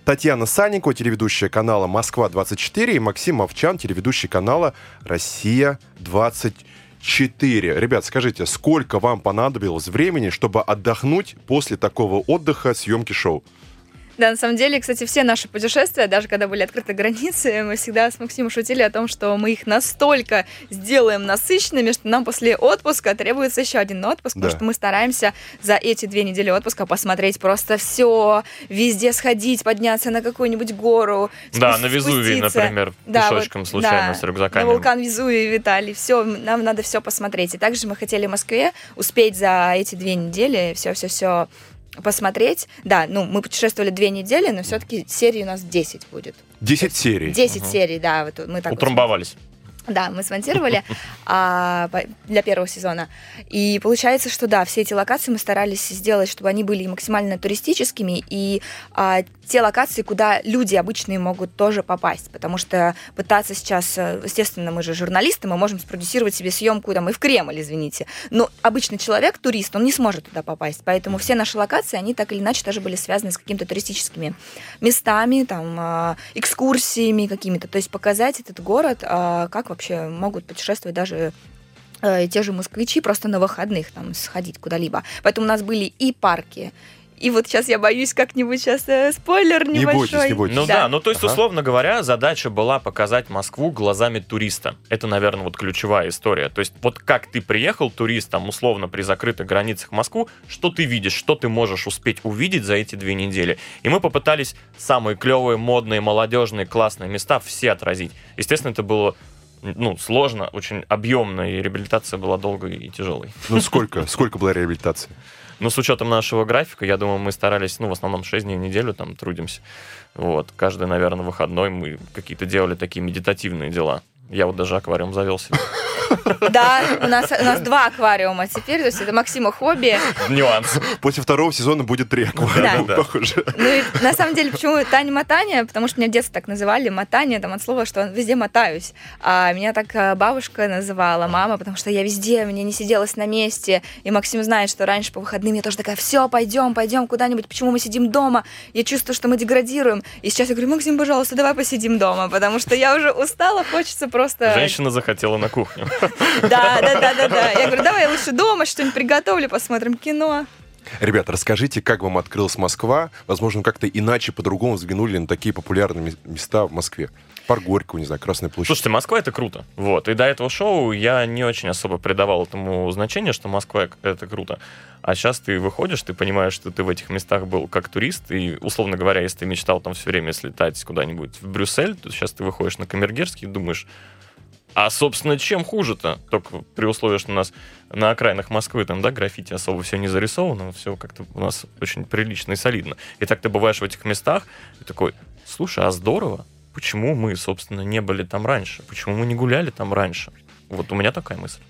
Татьяна Санникова, телеведущая канала «Москва-24», и Максим Овчан, телеведущий канала «Россия-24». 4. Ребят, скажите, сколько вам понадобилось времени, чтобы отдохнуть после такого отдыха съемки шоу? Да, на самом деле, кстати, все наши путешествия, даже когда были открыты границы, мы всегда с Максимом шутили о том, что мы их настолько сделаем насыщенными, что нам после отпуска требуется еще один отпуск, да. потому что мы стараемся за эти две недели отпуска посмотреть просто все, везде сходить, подняться на какую-нибудь гору. Да, на Везувий, например, да, пешочком вот, случайно да, с рюкзаками. На вулкан Везувий, Виталий, все, нам надо все посмотреть. И также мы хотели в Москве успеть за эти две недели все-все-все посмотреть. Да, ну, мы путешествовали две недели, но все-таки серий у нас 10 будет. 10 серий? 10 угу. серий, да. Вот мы так Утрамбовались. Вот да, мы смонтировали а, для первого сезона. И получается, что да, все эти локации мы старались сделать, чтобы они были максимально туристическими, и а, те локации, куда люди обычные могут тоже попасть. Потому что пытаться сейчас, э, естественно, мы же журналисты, мы можем спродюсировать себе съемку там и в Кремль, извините. Но обычный человек, турист, он не сможет туда попасть. Поэтому все наши локации, они так или иначе тоже были связаны с какими-то туристическими местами, там, а, экскурсиями какими-то. То есть показать этот город, а, как вообще могут путешествовать даже э, те же москвичи просто на выходных там сходить куда-либо. Поэтому у нас были и парки, и вот сейчас я боюсь как-нибудь сейчас э, спойлер небольшой. Не бойтесь, не бойтесь. Ну да, да ну то есть, ага. условно говоря, задача была показать Москву глазами туриста. Это, наверное, вот ключевая история. То есть вот как ты приехал туристом, условно, при закрытых границах в Москву, что ты видишь, что ты можешь успеть увидеть за эти две недели. И мы попытались самые клевые, модные, молодежные, классные места все отразить. Естественно, это было ну, сложно, очень объемно, и реабилитация была долгой и тяжелой. Ну, сколько? Сколько была реабилитация? Ну, с учетом нашего графика, я думаю, мы старались, ну, в основном 6 дней в неделю там трудимся. Вот. Каждый, наверное, выходной мы какие-то делали такие медитативные дела. Я вот даже аквариум завел себе. Да, у нас, у нас два аквариума теперь, то есть это Максима хобби. Нюанс. После второго сезона будет три аквариума, да. похоже. Ну и на самом деле, почему Таня Мотания? Потому что меня в детстве так называли, мотание, там от слова, что везде мотаюсь. А меня так э, бабушка называла, мама, потому что я везде, мне не сиделась на месте. И Максим знает, что раньше по выходным я тоже такая, все, пойдем, пойдем куда-нибудь, почему мы сидим дома? Я чувствую, что мы деградируем. И сейчас я говорю, Максим, пожалуйста, давай посидим дома, потому что я уже устала, хочется просто... Женщина захотела на кухню. Да, да, да, да, да. Я говорю, давай я лучше дома что-нибудь приготовлю, посмотрим кино. Ребята, расскажите, как вам открылась Москва? Возможно, как-то иначе, по-другому взглянули на такие популярные места в Москве. Парк Горького, не знаю, Красная площадь. Слушайте, Москва — это круто. Вот. И до этого шоу я не очень особо придавал этому значение, что Москва — это круто. А сейчас ты выходишь, ты понимаешь, что ты в этих местах был как турист, и, условно говоря, если ты мечтал там все время слетать куда-нибудь в Брюссель, то сейчас ты выходишь на Камергерский и думаешь, а, собственно, чем хуже-то? Только при условии, что у нас на окраинах Москвы там, да, граффити особо все не зарисовано, все как-то у нас очень прилично и солидно. И так ты бываешь в этих местах и такой, слушай, а здорово, почему мы, собственно, не были там раньше? Почему мы не гуляли там раньше? Вот у меня такая мысль.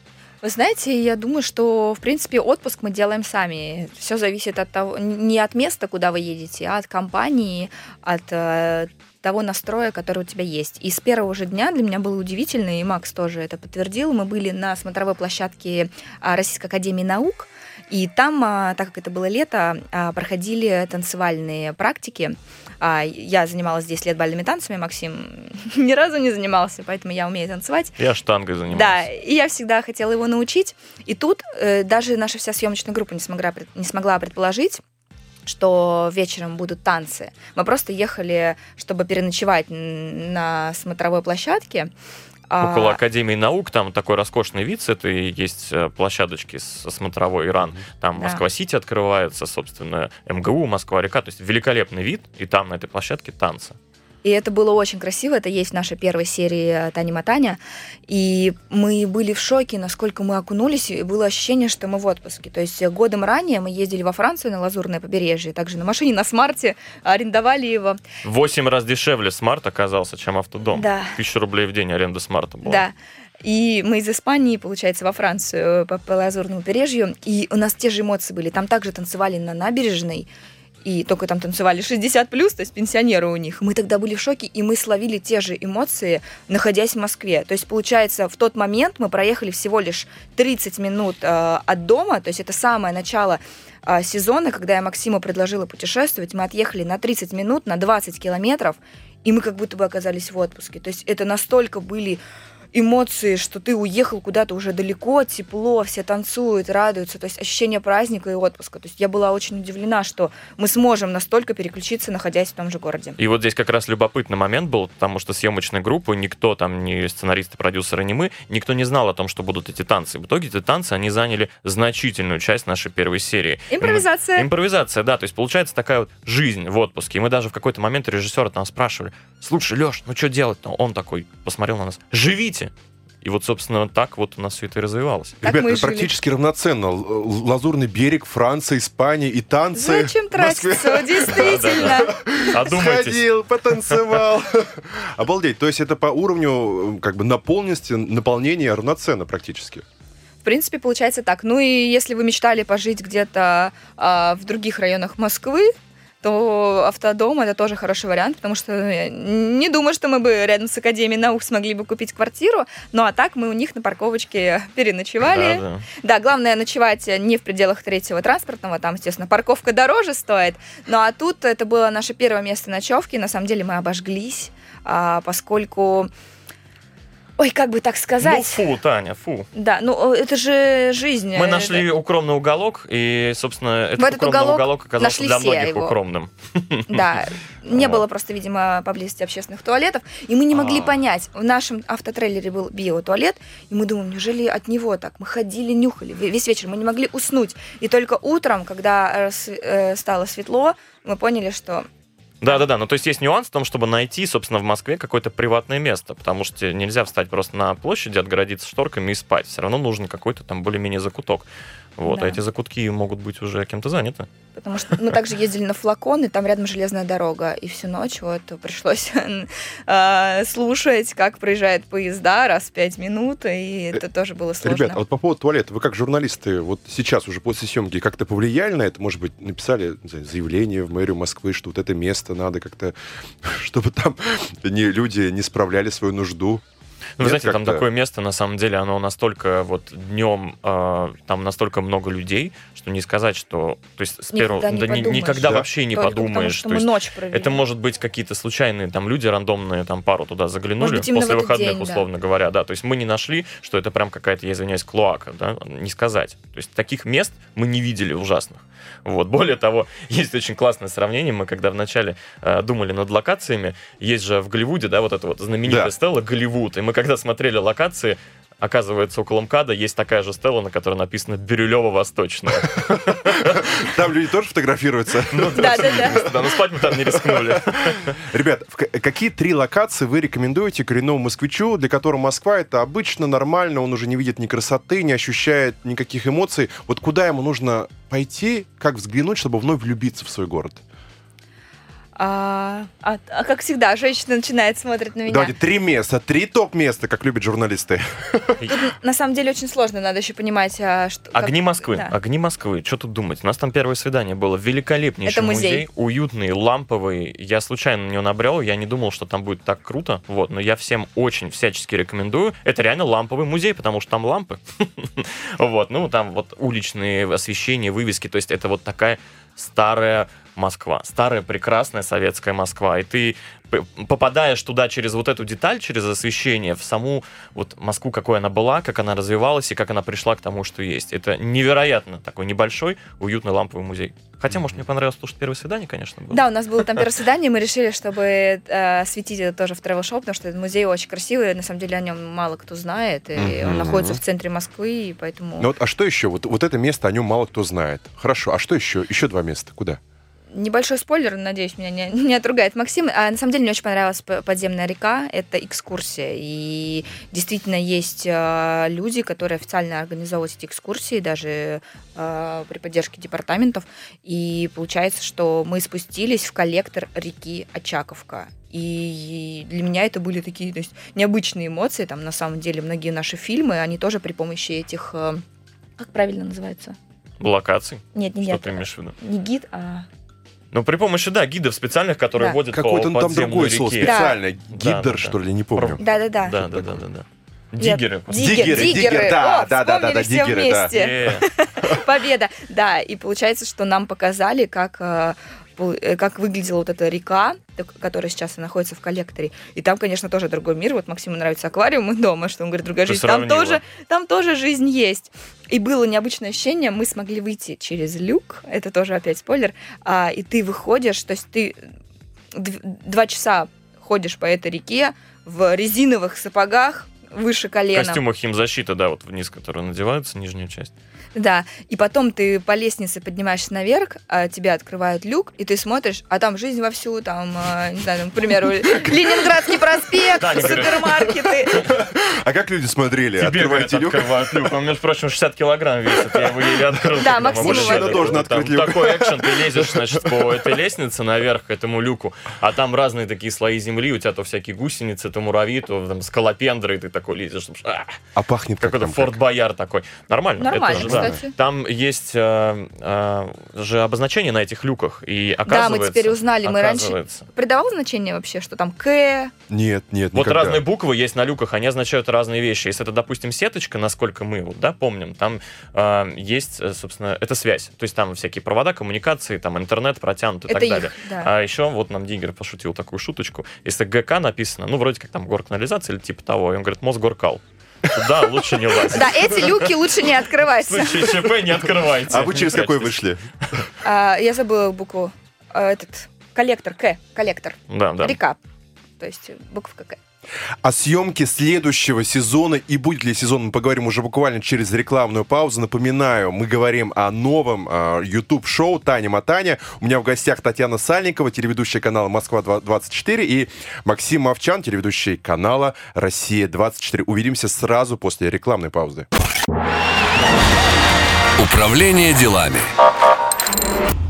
Вы знаете, я думаю, что, в принципе, отпуск мы делаем сами. Все зависит от того, не от места, куда вы едете, а от компании, от э, того настроя, который у тебя есть. И с первого же дня для меня было удивительно, и Макс тоже это подтвердил. Мы были на смотровой площадке а, Российской Академии Наук, И там, а, так как это было лето, а, проходили танцевальные практики. Я занималась 10 лет бальными танцами, Максим ни разу не занимался, поэтому я умею танцевать. Я штангой занималась. Да, и я всегда хотела его научить. И тут э, даже наша вся съемочная группа не смогла, не смогла предположить, что вечером будут танцы. Мы просто ехали, чтобы переночевать на смотровой площадке. А, Около Академии наук там такой роскошный вид, это и есть э, площадочки со смотровой Иран. Там да. Москва-Сити открывается, собственно, МГУ, Москва-река. То есть великолепный вид, и там на этой площадке танцы. И это было очень красиво. Это есть в нашей первой серии Тани Мотани. И мы были в шоке, насколько мы окунулись. И было ощущение, что мы в отпуске. То есть годом ранее мы ездили во Францию на Лазурное побережье. Также на машине, на смарте. Арендовали его. Восемь раз дешевле смарт оказался, чем автодом. Да. Тысяча рублей в день аренда смарта была. Да. И мы из Испании, получается, во Францию по, по Лазурному побережью. И у нас те же эмоции были. Там также танцевали на набережной и только там танцевали 60 плюс, то есть пенсионеры у них. Мы тогда были в шоке, и мы словили те же эмоции, находясь в Москве. То есть, получается, в тот момент мы проехали всего лишь 30 минут э, от дома, то есть это самое начало э, сезона, когда я Максиму предложила путешествовать, мы отъехали на 30 минут, на 20 километров, и мы как будто бы оказались в отпуске. То есть это настолько были эмоции, что ты уехал куда-то уже далеко, тепло, все танцуют, радуются, то есть ощущение праздника и отпуска. То есть я была очень удивлена, что мы сможем настолько переключиться, находясь в том же городе. И вот здесь как раз любопытный момент был, потому что съемочная группа, никто там, ни сценаристы, продюсеры, ни мы, никто не знал о том, что будут эти танцы. В итоге эти танцы, они заняли значительную часть нашей первой серии. Импровизация. Мы, импровизация, да. То есть получается такая вот жизнь в отпуске. И мы даже в какой-то момент режиссера там спрашивали, слушай, Леш, ну что делать-то? Он такой посмотрел на нас, живите, и вот, собственно, так вот у нас все это и развивалось. Так Ребята, это практически равноценно. Лазурный берег, Франция, Испания и танцы. Зачем тратиться? Действительно. Сходил, потанцевал. Обалдеть. То есть это по уровню как бы наполненности, наполнения равноценно практически. В принципе, получается так. Ну и если вы мечтали пожить где-то а, в других районах Москвы, то автодом это тоже хороший вариант, потому что ну, не думаю, что мы бы рядом с Академией наук смогли бы купить квартиру, ну а так мы у них на парковочке переночевали. Да, да. да главное ночевать не в пределах третьего транспортного, там, естественно, парковка дороже стоит, ну а тут это было наше первое место ночевки, на самом деле мы обожглись, а, поскольку Ой, как бы так сказать. Ну, фу, Таня, фу. Да, ну это же жизнь. Мы нашли это... укромный уголок, и, собственно, этот, этот укромный уголок, уголок оказался для многих его. укромным. Да, не было просто, видимо, поблизости общественных туалетов, и мы не могли а. понять. В нашем автотрейлере был биотуалет, и мы думаем, неужели от него так? Мы ходили, нюхали весь вечер, мы не могли уснуть. И только утром, когда э, стало светло, мы поняли, что да, да, да. Ну, то есть есть нюанс в том, чтобы найти, собственно, в Москве какое-то приватное место, потому что нельзя встать просто на площади, отгородиться шторками и спать. Все равно нужен какой-то там более-менее закуток. Вот, а да. а эти закутки могут быть уже кем-то заняты. Потому что мы также ездили на флакон, и там рядом железная дорога, и всю ночь вот пришлось а, слушать, как проезжают поезда раз в пять минут, и это тоже было сложно. Ребята, а вот по поводу туалета, вы как журналисты, вот сейчас уже после съемки как-то повлияли на это? Может быть, написали знаю, заявление в мэрию Москвы, что вот это место надо как-то, чтобы там не, люди не справляли свою нужду? Ну, вы знаете, там такое место, на самом деле, оно настолько вот днем, э, там настолько много людей, что не сказать, что... То есть с первого... Никогда, не да, никогда да. вообще не Только подумаешь. Потому, что то есть, ночь это может быть какие-то случайные там люди рандомные, там пару туда заглянули быть, после выходных, день, условно да. говоря, да. То есть мы не нашли, что это прям какая-то, я извиняюсь, клоака, да, не сказать. То есть таких мест мы не видели ужасных. Вот. Более того, есть очень классное сравнение. Мы когда вначале э, думали над локациями, есть же в Голливуде, да, вот эта вот знаменитая да. стела Голливуд, и мы когда смотрели локации, Оказывается, около МКАДа есть такая же стела, на которой написано «Бирюлево Восточная». Там люди тоже фотографируются? Ну да, да, да. Да, но спать мы там не рискнули. Ребят, какие три локации вы рекомендуете коренному москвичу, для которого Москва это обычно нормально, он уже не видит ни красоты, не ощущает никаких эмоций. Вот куда ему нужно пойти, как взглянуть, чтобы вновь влюбиться в свой город? А, а, а как всегда, женщина начинает смотреть на меня. Давайте три места, три топ-места, как любят журналисты. Тут на самом деле очень сложно, надо еще понимать, а, что... Огни как... Москвы, да. огни Москвы, что тут думать? У нас там первое свидание было, великолепнейший Это музей. музей, уютный, ламповый. Я случайно на него набрел, я не думал, что там будет так круто, вот, но я всем очень всячески рекомендую. Это реально ламповый музей, потому что там лампы. Вот, ну там вот уличные освещения, вывески, то есть это вот такая старая Москва. Старая прекрасная советская Москва. И ты попадаешь туда через вот эту деталь, через освещение, в саму вот Москву, какой она была, как она развивалась и как она пришла к тому, что есть. Это невероятно такой небольшой, уютный ламповый музей. Хотя, может, мне понравилось слушать первое свидание, конечно, было. Да, у нас было там первое свидание, мы решили, чтобы э, осветить это тоже в travel шоу потому что этот музей очень красивый, на самом деле о нем мало кто знает, и mm-hmm. он находится в центре Москвы, и поэтому... Ну вот, а что еще? Вот, вот это место, о нем мало кто знает. Хорошо, а что еще? Еще два места. Куда? Небольшой спойлер, надеюсь, меня не, не отругает Максим. А на самом деле мне очень понравилась подземная река. Это экскурсия. И действительно есть э, люди, которые официально организовывают эти экскурсии, даже э, при поддержке департаментов. И получается, что мы спустились в коллектор реки Очаковка. И для меня это были такие то есть, необычные эмоции. Там на самом деле многие наши фильмы, они тоже при помощи этих... Э, как правильно называется? Локаций? Нет, не Что ты имеешь в виду? Не гид, а ну, при помощи, да, гидов специальных, которые да. водят Какой-то по там другой реке. слово специальный. Да. Гидер, да, что ли, не помню. Да-да-да. Да-да-да. да. Диггеры. Диггеры, диггеры, да, да, да, да, да, диггеры, да. Победа, да, и получается, что нам показали, как Э, как выглядела вот эта река, которая сейчас находится в коллекторе. И там, конечно, тоже другой мир. Вот Максиму нравится аквариум и дома, что он говорит, другая жизнь. Там тоже, там тоже жизнь есть. И было необычное ощущение, мы смогли выйти через люк, это тоже опять спойлер, а, и ты выходишь, то есть ты два часа ходишь по этой реке в резиновых сапогах выше колена. В костюмах химзащиты, да, вот вниз, которые надеваются, нижнюю часть. Да, и потом ты по лестнице поднимаешься наверх, а тебя открывают люк, и ты смотришь, а там жизнь вовсю, там, а, не знаю, там, к примеру, Ленинградский проспект, супермаркеты. А как люди смотрели? Открываете люк? открывают люк. Он, между прочим, 60 килограмм весит, я его еле открыл. Да, Максим Мужчина должен открыть люк. Такой экшен, ты лезешь, значит, по этой лестнице наверх к этому люку, а там разные такие слои земли, у тебя то всякие гусеницы, то муравьи, то там скалопендры, и ты такой лезешь. А, а пахнет как Какой-то Форт Бояр такой. Нормально. Нормально, кстати. Там есть э, э, же обозначение на этих люках, и оказывается... Да, мы теперь узнали, мы раньше... Придавал значение вообще, что там К? Нет, нет, Вот разные буквы есть на люках, они означают разные вещи. Если это, допустим, сеточка, насколько мы вот, да, помним, там э, есть, э, собственно, это связь. То есть там всякие провода, коммуникации, там интернет протянут и это так их, далее. Да. А еще вот нам Диггер пошутил такую шуточку. Если ГК написано, ну, вроде как там горканализация или типа того, и он говорит, Мосгоркал. Да, лучше не лазить. Да, эти люки лучше не открывать. В случае ЧП не открывайте. А вы через какой вышли? А, я забыла букву. А, этот коллектор, К, коллектор. Да, да. Река. То есть буковка К. О съемке следующего сезона и будет ли сезон, мы поговорим уже буквально через рекламную паузу. Напоминаю, мы говорим о новом э, YouTube-шоу «Таня Матаня». У меня в гостях Татьяна Сальникова, телеведущая канала «Москва-24» и Максим Мовчан, телеведущий канала «Россия-24». Увидимся сразу после рекламной паузы. Управление делами.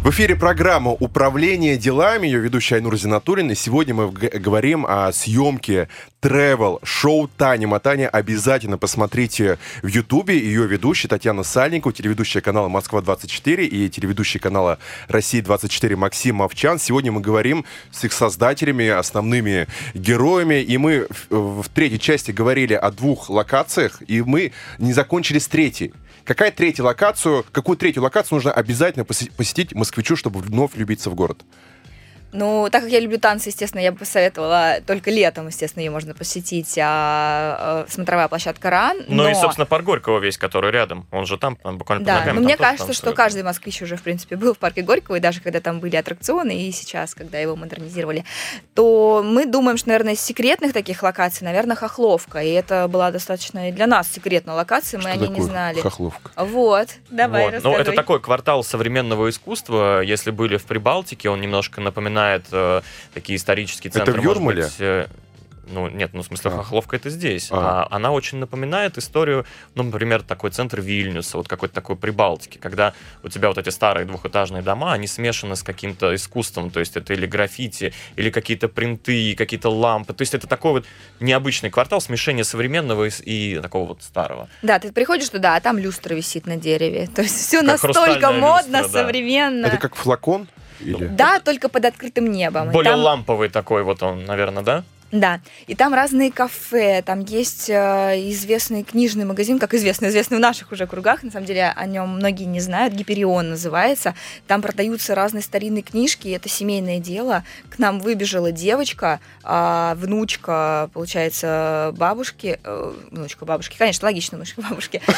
В эфире программа «Управление делами», ее ведущая Айнур Зинатуллин. И сегодня мы говорим о съемке travel шоу Тани Матани. Обязательно посмотрите в Ютубе. Ее ведущая Татьяна Сальникова, телеведущая канала «Москва-24» и телеведущая канала «Россия-24» Максим Мовчан. Сегодня мы говорим с их создателями, основными героями. И мы в третьей части говорили о двух локациях, и мы не закончили с третьей. Какая третья локацию, какую третью локацию нужно обязательно посетить москвичу, чтобы вновь влюбиться в город? Ну, так как я люблю танцы, естественно, я бы посоветовала только летом, естественно, ее можно посетить, а, а смотровая площадка РАН. Ну но... и, собственно, парк Горького весь, который рядом, он же там, там буквально Да, ногами, но мне кажется, танцует. что каждый москвич уже, в принципе, был в парке Горького, и даже когда там были аттракционы, и сейчас, когда его модернизировали, то мы думаем, что, наверное, из секретных таких локаций, наверное, Хохловка, и это была достаточно и для нас секретная локация, мы что о ней не знали. Хохловка? Вот, давай, вот. Ну, это такой квартал современного искусства, если были в Прибалтике, он немножко напоминает напоминает э, такие исторические центры. Это в Юрмале? Быть, э, Ну, нет, ну, в смысле, а. Хохловка это здесь. А. а она очень напоминает историю, ну, например, такой центр Вильнюса, вот какой-то такой Прибалтики, когда у тебя вот эти старые двухэтажные дома, они смешаны с каким-то искусством, то есть это или граффити, или какие-то принты, какие-то лампы. То есть это такой вот необычный квартал, смешение современного и, такого вот старого. Да, ты приходишь туда, а там люстра висит на дереве. То есть все как настолько модно, люстра, современно. Это как флакон? Или? Да, только под открытым небом. Более там... ламповый такой вот он, наверное, да? Да, и там разные кафе, там есть э, известный книжный магазин, как известный, известный в наших уже кругах, на самом деле о нем многие не знают, Гиперион называется. Там продаются разные старинные книжки, это семейное дело. К нам выбежала девочка, э, внучка, получается, бабушки, э, внучка бабушки, конечно, логично, внучка бабушки.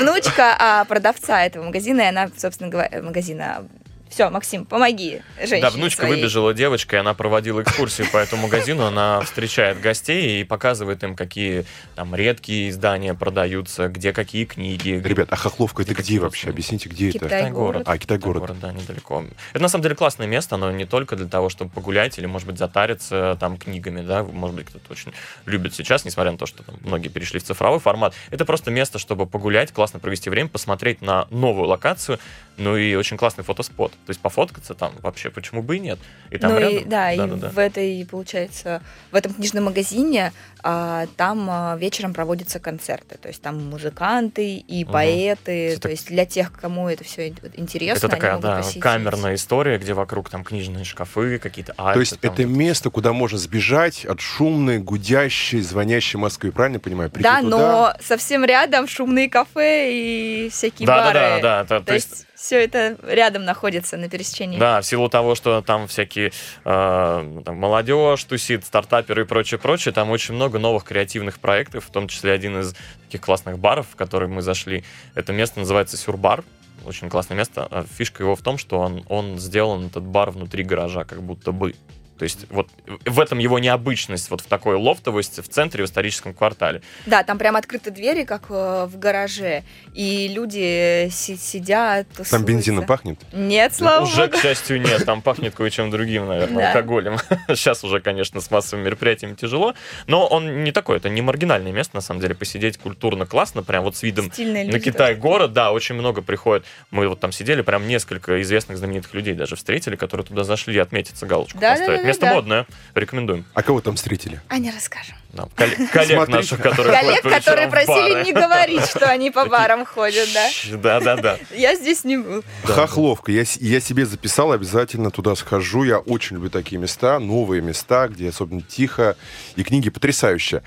Внучка а, продавца этого магазина, и она, собственно говоря, магазина все, Максим, помоги женщине Да, внучка своей. выбежала девочка, и она проводила экскурсию по этому магазину, она встречает гостей и показывает им, какие там редкие издания продаются, где какие книги. Ребят, а Хохловка это где вообще? Объясните, где это? Китай-город. А, Китай-город. Китай да, недалеко. Это на самом деле классное место, но не только для того, чтобы погулять или, может быть, затариться там книгами, да, может быть, кто-то очень любит сейчас, несмотря на то, что там многие перешли в цифровой формат. Это просто место, чтобы погулять, классно провести время, посмотреть на новую локацию, ну и очень классный фотоспот. То есть пофоткаться там вообще, почему бы и нет? И там ну рядом... и, да, да, и да, да. в этой, получается, в этом книжном магазине а, там а, вечером проводятся концерты. То есть там музыканты и угу. поэты. Все то есть для тех, кому это все интересно. Это такая, да, посетить. камерная история, где вокруг там книжные шкафы, какие-то альты. То есть там... это место, куда можно сбежать от шумной, гудящей, звонящей Москвы, правильно понимаю? Прийти да, туда... но совсем рядом шумные кафе и всякие да, бары. Да, да, да. да. То, то есть все это рядом находится на пересечении. Да, в силу того, что там всякие э, там, молодежь тусит, стартаперы и прочее, прочее, там очень много новых креативных проектов, в том числе один из таких классных баров, в который мы зашли. Это место называется Сюрбар. Очень классное место. А фишка его в том, что он, он сделан, этот бар, внутри гаража, как будто бы. То есть вот в этом его необычность, вот в такой лофтовости в центре, в историческом квартале. Да, там прям открыты двери, как э, в гараже, и люди си- сидят, тусуются. Там бензином пахнет? Нет, слава Уже, богу. к счастью, нет, там пахнет кое-чем другим, наверное, алкоголем. Сейчас уже, конечно, с массовыми мероприятиями тяжело, но он не такой, это не маргинальное место, на самом деле, посидеть культурно классно, прям вот с видом на Китай город, да, очень много приходит. Мы вот там сидели, прям несколько известных знаменитых людей даже встретили, которые туда зашли отметиться, галочку поставить. Место да. модное. Рекомендуем. А кого там встретили? А не расскажем. Да, коллег наших, которые Коллег, которые просили не говорить, что они по барам ходят, да? Да, да, да. Я здесь не был. Хохловка. Я, я себе записал, обязательно туда схожу. Я очень люблю такие места, новые места, где особенно тихо. И книги потрясающие.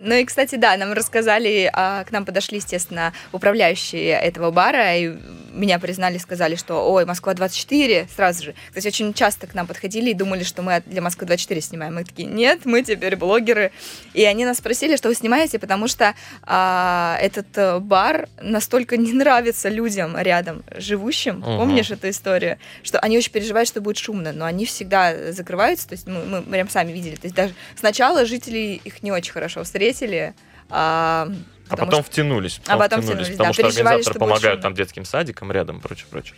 Ну и, кстати, да, нам рассказали, а, к нам подошли, естественно, управляющие этого бара, и меня признали, сказали, что, ой, Москва-24, сразу же. Кстати, очень часто к нам подходили и думали, что мы для Москвы-24 снимаем. Мы такие, нет, мы теперь блогеры. И они нас спросили, что вы снимаете, потому что а, этот э, бар настолько не нравится людям рядом живущим. Угу. Помнишь эту историю? Что они очень переживают, что будет шумно, но они всегда закрываются, то есть мы, мы прям сами видели. То есть даже сначала жители их не очень хорошо встретили, встретили. А, а потом что... втянулись. Потом а потом втянулись, втянулись потому да, что организаторы что помогают там детским садикам рядом и прочее, прочее.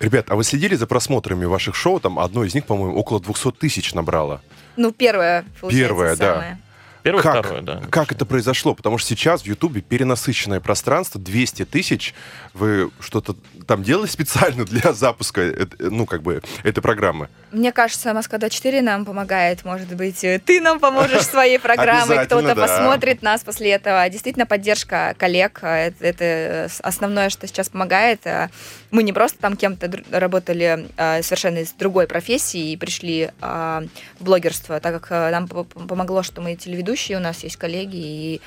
Ребят, а вы следили за просмотрами ваших шоу? Там одно из них, по-моему, около 200 тысяч набрало. Ну, первое, Первое, да. Первое, как, второе, да. Как это произошло? Потому что сейчас в Ютубе перенасыщенное пространство, 200 тысяч. Вы что-то там делали специально для запуска, ну, как бы, этой программы? Мне кажется, Москва-24 нам помогает. Может быть, ты нам поможешь своей программой, кто-то да. посмотрит нас после этого. Действительно, поддержка коллег э, — это основное, что сейчас помогает. Э, мы не просто там кем-то работали э, совершенно из другой профессии и пришли в блогерство, так как нам помогло, что мы телеведущие, ведущие, у нас есть коллеги, и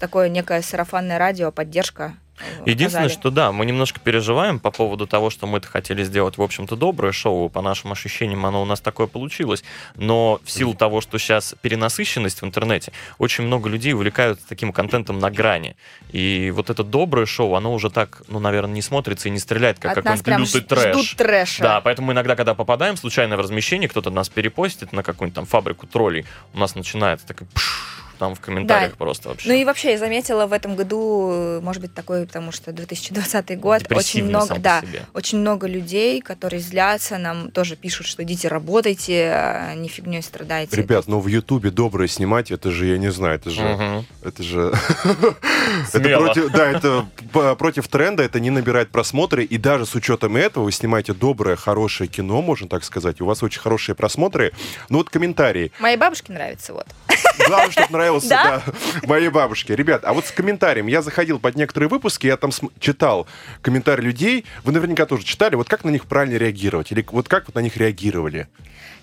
такое некое сарафанное радио, поддержка. Единственное, что да, мы немножко переживаем по поводу того, что мы-то хотели сделать, в общем-то, доброе шоу. По нашим ощущениям, оно у нас такое получилось. Но в силу того, что сейчас перенасыщенность в интернете, очень много людей увлекаются таким контентом на грани. И вот это доброе шоу, оно уже так, ну, наверное, не смотрится и не стреляет, как какой-нибудь лютый трэш. Ждут трэша. Да, поэтому иногда, когда попадаем случайно в размещение, кто-то нас перепостит на какую-нибудь там фабрику троллей, у нас начинается такой там в комментариях да. просто вообще. Ну и вообще я заметила в этом году, может быть, такой, потому что 2020 год, очень много, да, очень много людей, которые злятся, нам тоже пишут, что идите работайте, а не фигней страдайте. Ребят, ну в Ютубе доброе снимать, это же, я не знаю, это же, угу. это же, это против, да, это против тренда, это не набирает просмотры, и даже с учетом этого вы снимаете доброе, хорошее кино, можно так сказать, у вас очень хорошие просмотры. Ну вот комментарии. Моей бабушке нравится, вот. Главное, чтобы нравился, да? да, моей бабушке. Ребят, а вот с комментарием. Я заходил под некоторые выпуски, я там читал комментарии людей. Вы наверняка тоже читали. Вот как на них правильно реагировать? Или вот как вот на них реагировали?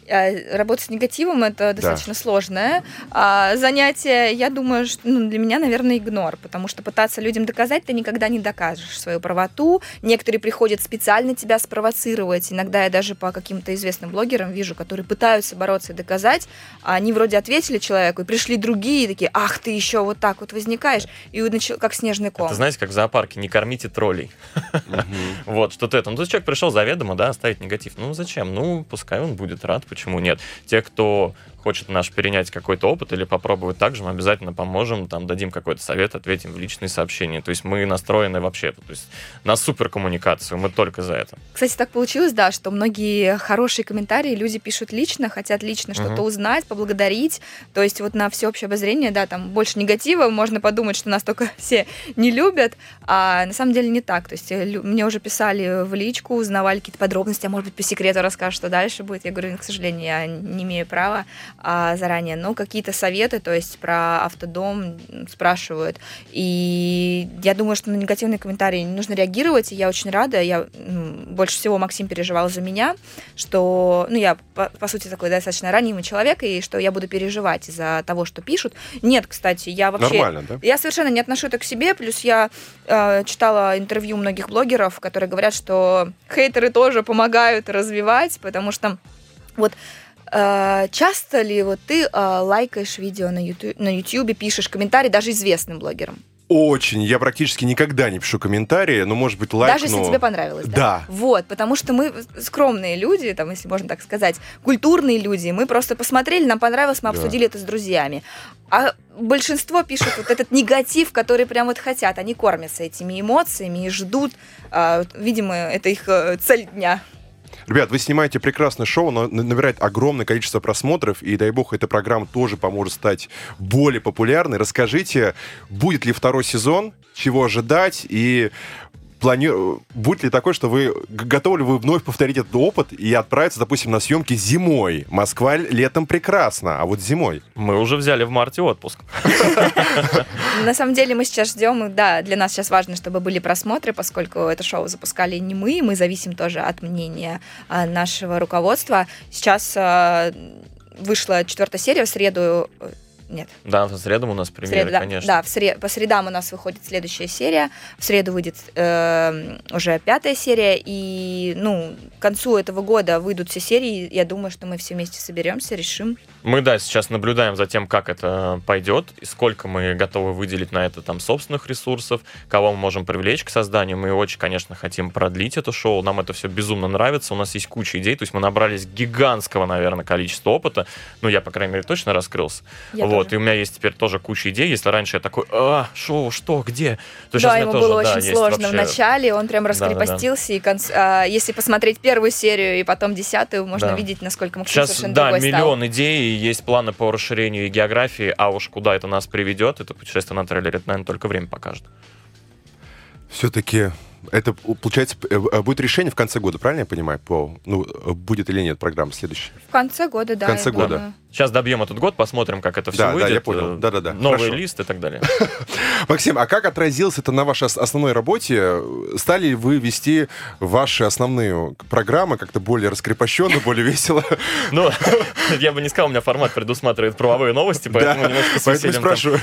А, работать с негативом это достаточно да. сложное а, занятие. Я думаю, что ну, для меня, наверное, игнор, потому что пытаться людям доказать ты никогда не докажешь свою правоту. Некоторые приходят специально тебя спровоцировать. Иногда я даже по каким-то известным блогерам вижу, которые пытаются бороться и доказать. А они вроде ответили человеку, и пришли другие, и такие, ах, ты еще вот так вот возникаешь, и начал, как снежный ком. Это знаете, как в зоопарке, не кормите троллей. Вот, что-то это. Ну, человек пришел заведомо, да, оставить негатив. Ну, зачем? Ну, пускай он будет рад, почему нет. Те, кто хочет наш перенять какой-то опыт или попробовать так же, мы обязательно поможем, там дадим какой-то совет, ответим в личные сообщения. То есть мы настроены вообще, то есть на суперкоммуникацию, мы только за это. Кстати, так получилось, да, что многие хорошие комментарии люди пишут лично, хотят лично что-то угу. узнать, поблагодарить. То есть вот на всеобщее обозрение, да, там больше негатива, можно подумать, что нас только все не любят, а на самом деле не так. То есть э, мне уже писали в личку, узнавали какие-то подробности, а может быть по секрету расскажешь, что дальше будет. Я говорю, к сожалению, я не имею права а, заранее, но какие-то советы, то есть про автодом спрашивают. И я думаю, что на негативные комментарии не нужно реагировать, и я очень рада. Я больше всего Максим переживал за меня, что, ну, я, по, по сути, такой достаточно ранимый человек, и что я буду переживать из-за того, что пишут. Нет, кстати, я вообще... Нормально, да? Я совершенно не отношу это к себе, плюс я э, читала интервью многих блогеров, которые говорят, что хейтеры тоже помогают развивать, потому что вот часто ли вот ты э, лайкаешь видео на YouTube, на YouTube, пишешь комментарии даже известным блогерам? Очень. Я практически никогда не пишу комментарии, но, может быть, лайк. Даже если тебе понравилось, да? Да. Вот, потому что мы скромные люди, там, если можно так сказать, культурные люди. Мы просто посмотрели, нам понравилось, мы обсудили да. это с друзьями. А большинство пишут вот этот негатив, который прям вот хотят. Они кормятся этими эмоциями и ждут. Э, видимо, это их цель дня. Ребят, вы снимаете прекрасное шоу, но набирает огромное количество просмотров, и дай бог, эта программа тоже поможет стать более популярной. Расскажите, будет ли второй сезон, чего ожидать, и плани... будет ли такое, что вы готовы ли вы вновь повторить этот опыт и отправиться, допустим, на съемки зимой? Москва летом прекрасно, а вот зимой? Мы уже взяли в марте отпуск. На самом деле мы сейчас ждем, да, для нас сейчас важно, чтобы были просмотры, поскольку это шоу запускали не мы, мы зависим тоже от мнения а, нашего руководства. Сейчас а, вышла четвертая серия в среду нет. Да, в среду у нас премьера, среду, да, конечно. Да, в сред... по средам у нас выходит следующая серия. В среду выйдет э, уже пятая серия. И, ну, к концу этого года выйдут все серии. Я думаю, что мы все вместе соберемся, решим. Мы, да, сейчас наблюдаем за тем, как это пойдет, и сколько мы готовы выделить на это там собственных ресурсов, кого мы можем привлечь к созданию. Мы очень, конечно, хотим продлить это шоу. Нам это все безумно нравится. У нас есть куча идей. То есть мы набрались гигантского, наверное, количества опыта. Ну, я, по крайней мере, точно раскрылся. Я вот. Вот, и у меня есть теперь тоже куча идей. Если раньше я такой, а, шоу, что, где? То да, ему тоже, было да, очень сложно вообще... в начале, он прям раскрепостился. Да, да. И конц... а, если посмотреть первую серию и потом десятую, можно да. видеть, насколько Максим Сейчас, совершенно да, другой миллион стал. идей, есть планы по расширению и географии, а уж куда это нас приведет, это путешествие на трейлере, это, наверное, только время покажет. Все-таки это, получается, э, э, будет решение в конце года, правильно я понимаю? По, ну, будет или нет программа следующая? В конце года, да. В конце года. Думаю. Сейчас добьем этот год, посмотрим, как это все да, выйдет. Да, я понял. Да, да, да. Новый Хорошо. лист и так далее. Максим, а как отразилось это на вашей основной работе? Стали вы вести ваши основные программы как-то более раскрепощенно, более весело? Ну, я бы не сказал, у меня формат предусматривает правовые новости, поэтому немножко с поэтому спрашиваю.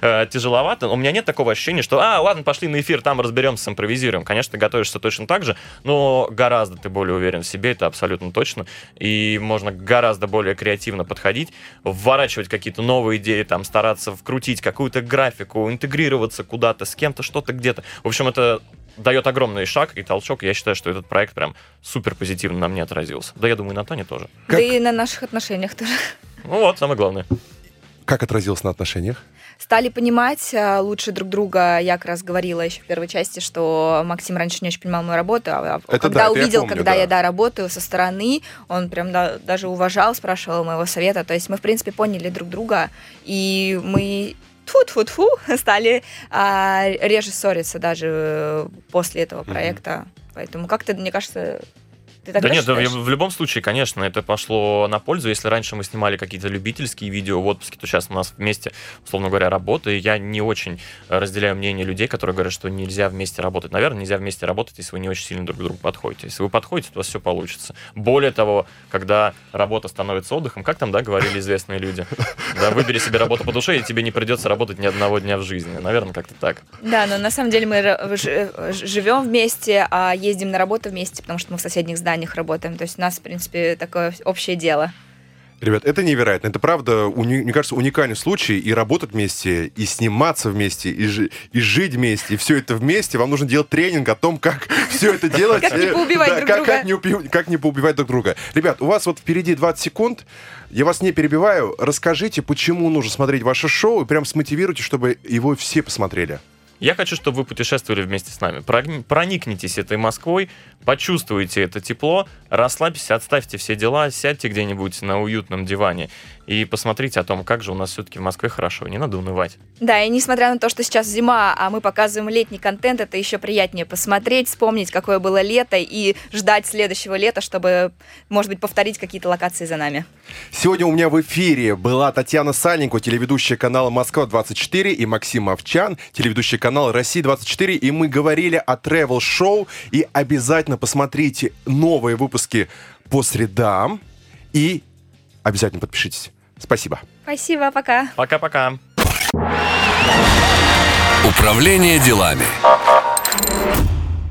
Э, тяжеловато. У меня нет такого ощущения, что, а, ладно, пошли на эфир, там разберемся, импровизируем. Конечно, ты готовишься точно так же, но гораздо ты более уверен в себе, это абсолютно точно. И можно гораздо более креативно подходить, вворачивать какие-то новые идеи, там, стараться вкрутить какую-то графику, интегрироваться куда-то, с кем-то, что-то где-то. В общем, это дает огромный шаг и толчок. Я считаю, что этот проект прям супер позитивно на мне отразился. Да, я думаю, на Тоне тоже. Как... Да и на наших отношениях тоже. Ну вот, самое главное. Как отразилось на отношениях? Стали понимать э, лучше друг друга. Я как раз говорила еще в первой части, что Максим раньше не очень понимал мою работу, а это когда да, увидел, помню, когда да. я да, работаю со стороны, он прям да, даже уважал, спрашивал моего совета. То есть мы, в принципе, поняли друг друга, и мы тфу-тфу-тфу стали а, реже ссориться даже э, после этого проекта. Mm-hmm. Поэтому как-то, мне кажется, ты так да нет, считаешь? в любом случае, конечно, это пошло на пользу. Если раньше мы снимали какие-то любительские видео в отпуске, то сейчас у нас вместе, условно говоря, работа. И я не очень разделяю мнение людей, которые говорят, что нельзя вместе работать. Наверное, нельзя вместе работать, если вы не очень сильно друг к другу подходите. Если вы подходите, то у вас все получится. Более того, когда работа становится отдыхом, как там, да, говорили известные люди, да, выбери себе работу по душе, и тебе не придется работать ни одного дня в жизни. Наверное, как-то так. Да, но на самом деле мы живем вместе, а ездим на работу вместе, потому что мы в соседних зданиях зданиях работаем. То есть у нас, в принципе, такое общее дело. Ребят, это невероятно. Это правда, уни, мне кажется, уникальный случай. И работать вместе, и сниматься вместе, и, жи, и жить вместе, и все это вместе. Вам нужно делать тренинг о том, как все это делать. Как не поубивать друг друга. Как не поубивать друг друга. Ребят, у вас вот впереди 20 секунд. Я вас не перебиваю. Расскажите, почему нужно смотреть ваше шоу, и прям смотивируйте, чтобы его все посмотрели. Я хочу, чтобы вы путешествовали вместе с нами. Проникнитесь этой Москвой, почувствуйте это тепло, расслабьтесь, отставьте все дела, сядьте где-нибудь на уютном диване и посмотрите о том, как же у нас все-таки в Москве хорошо. Не надо унывать. Да, и несмотря на то, что сейчас зима, а мы показываем летний контент, это еще приятнее посмотреть, вспомнить, какое было лето и ждать следующего лета, чтобы, может быть, повторить какие-то локации за нами. Сегодня у меня в эфире была Татьяна Сальникова, телеведущая канала «Москва-24» и Максим Овчан, телеведущий канал «Россия-24», и мы говорили о тревел-шоу, и обязательно посмотрите новые выпуски по средам, и обязательно подпишитесь. Спасибо. Спасибо, пока. Пока-пока. Управление делами.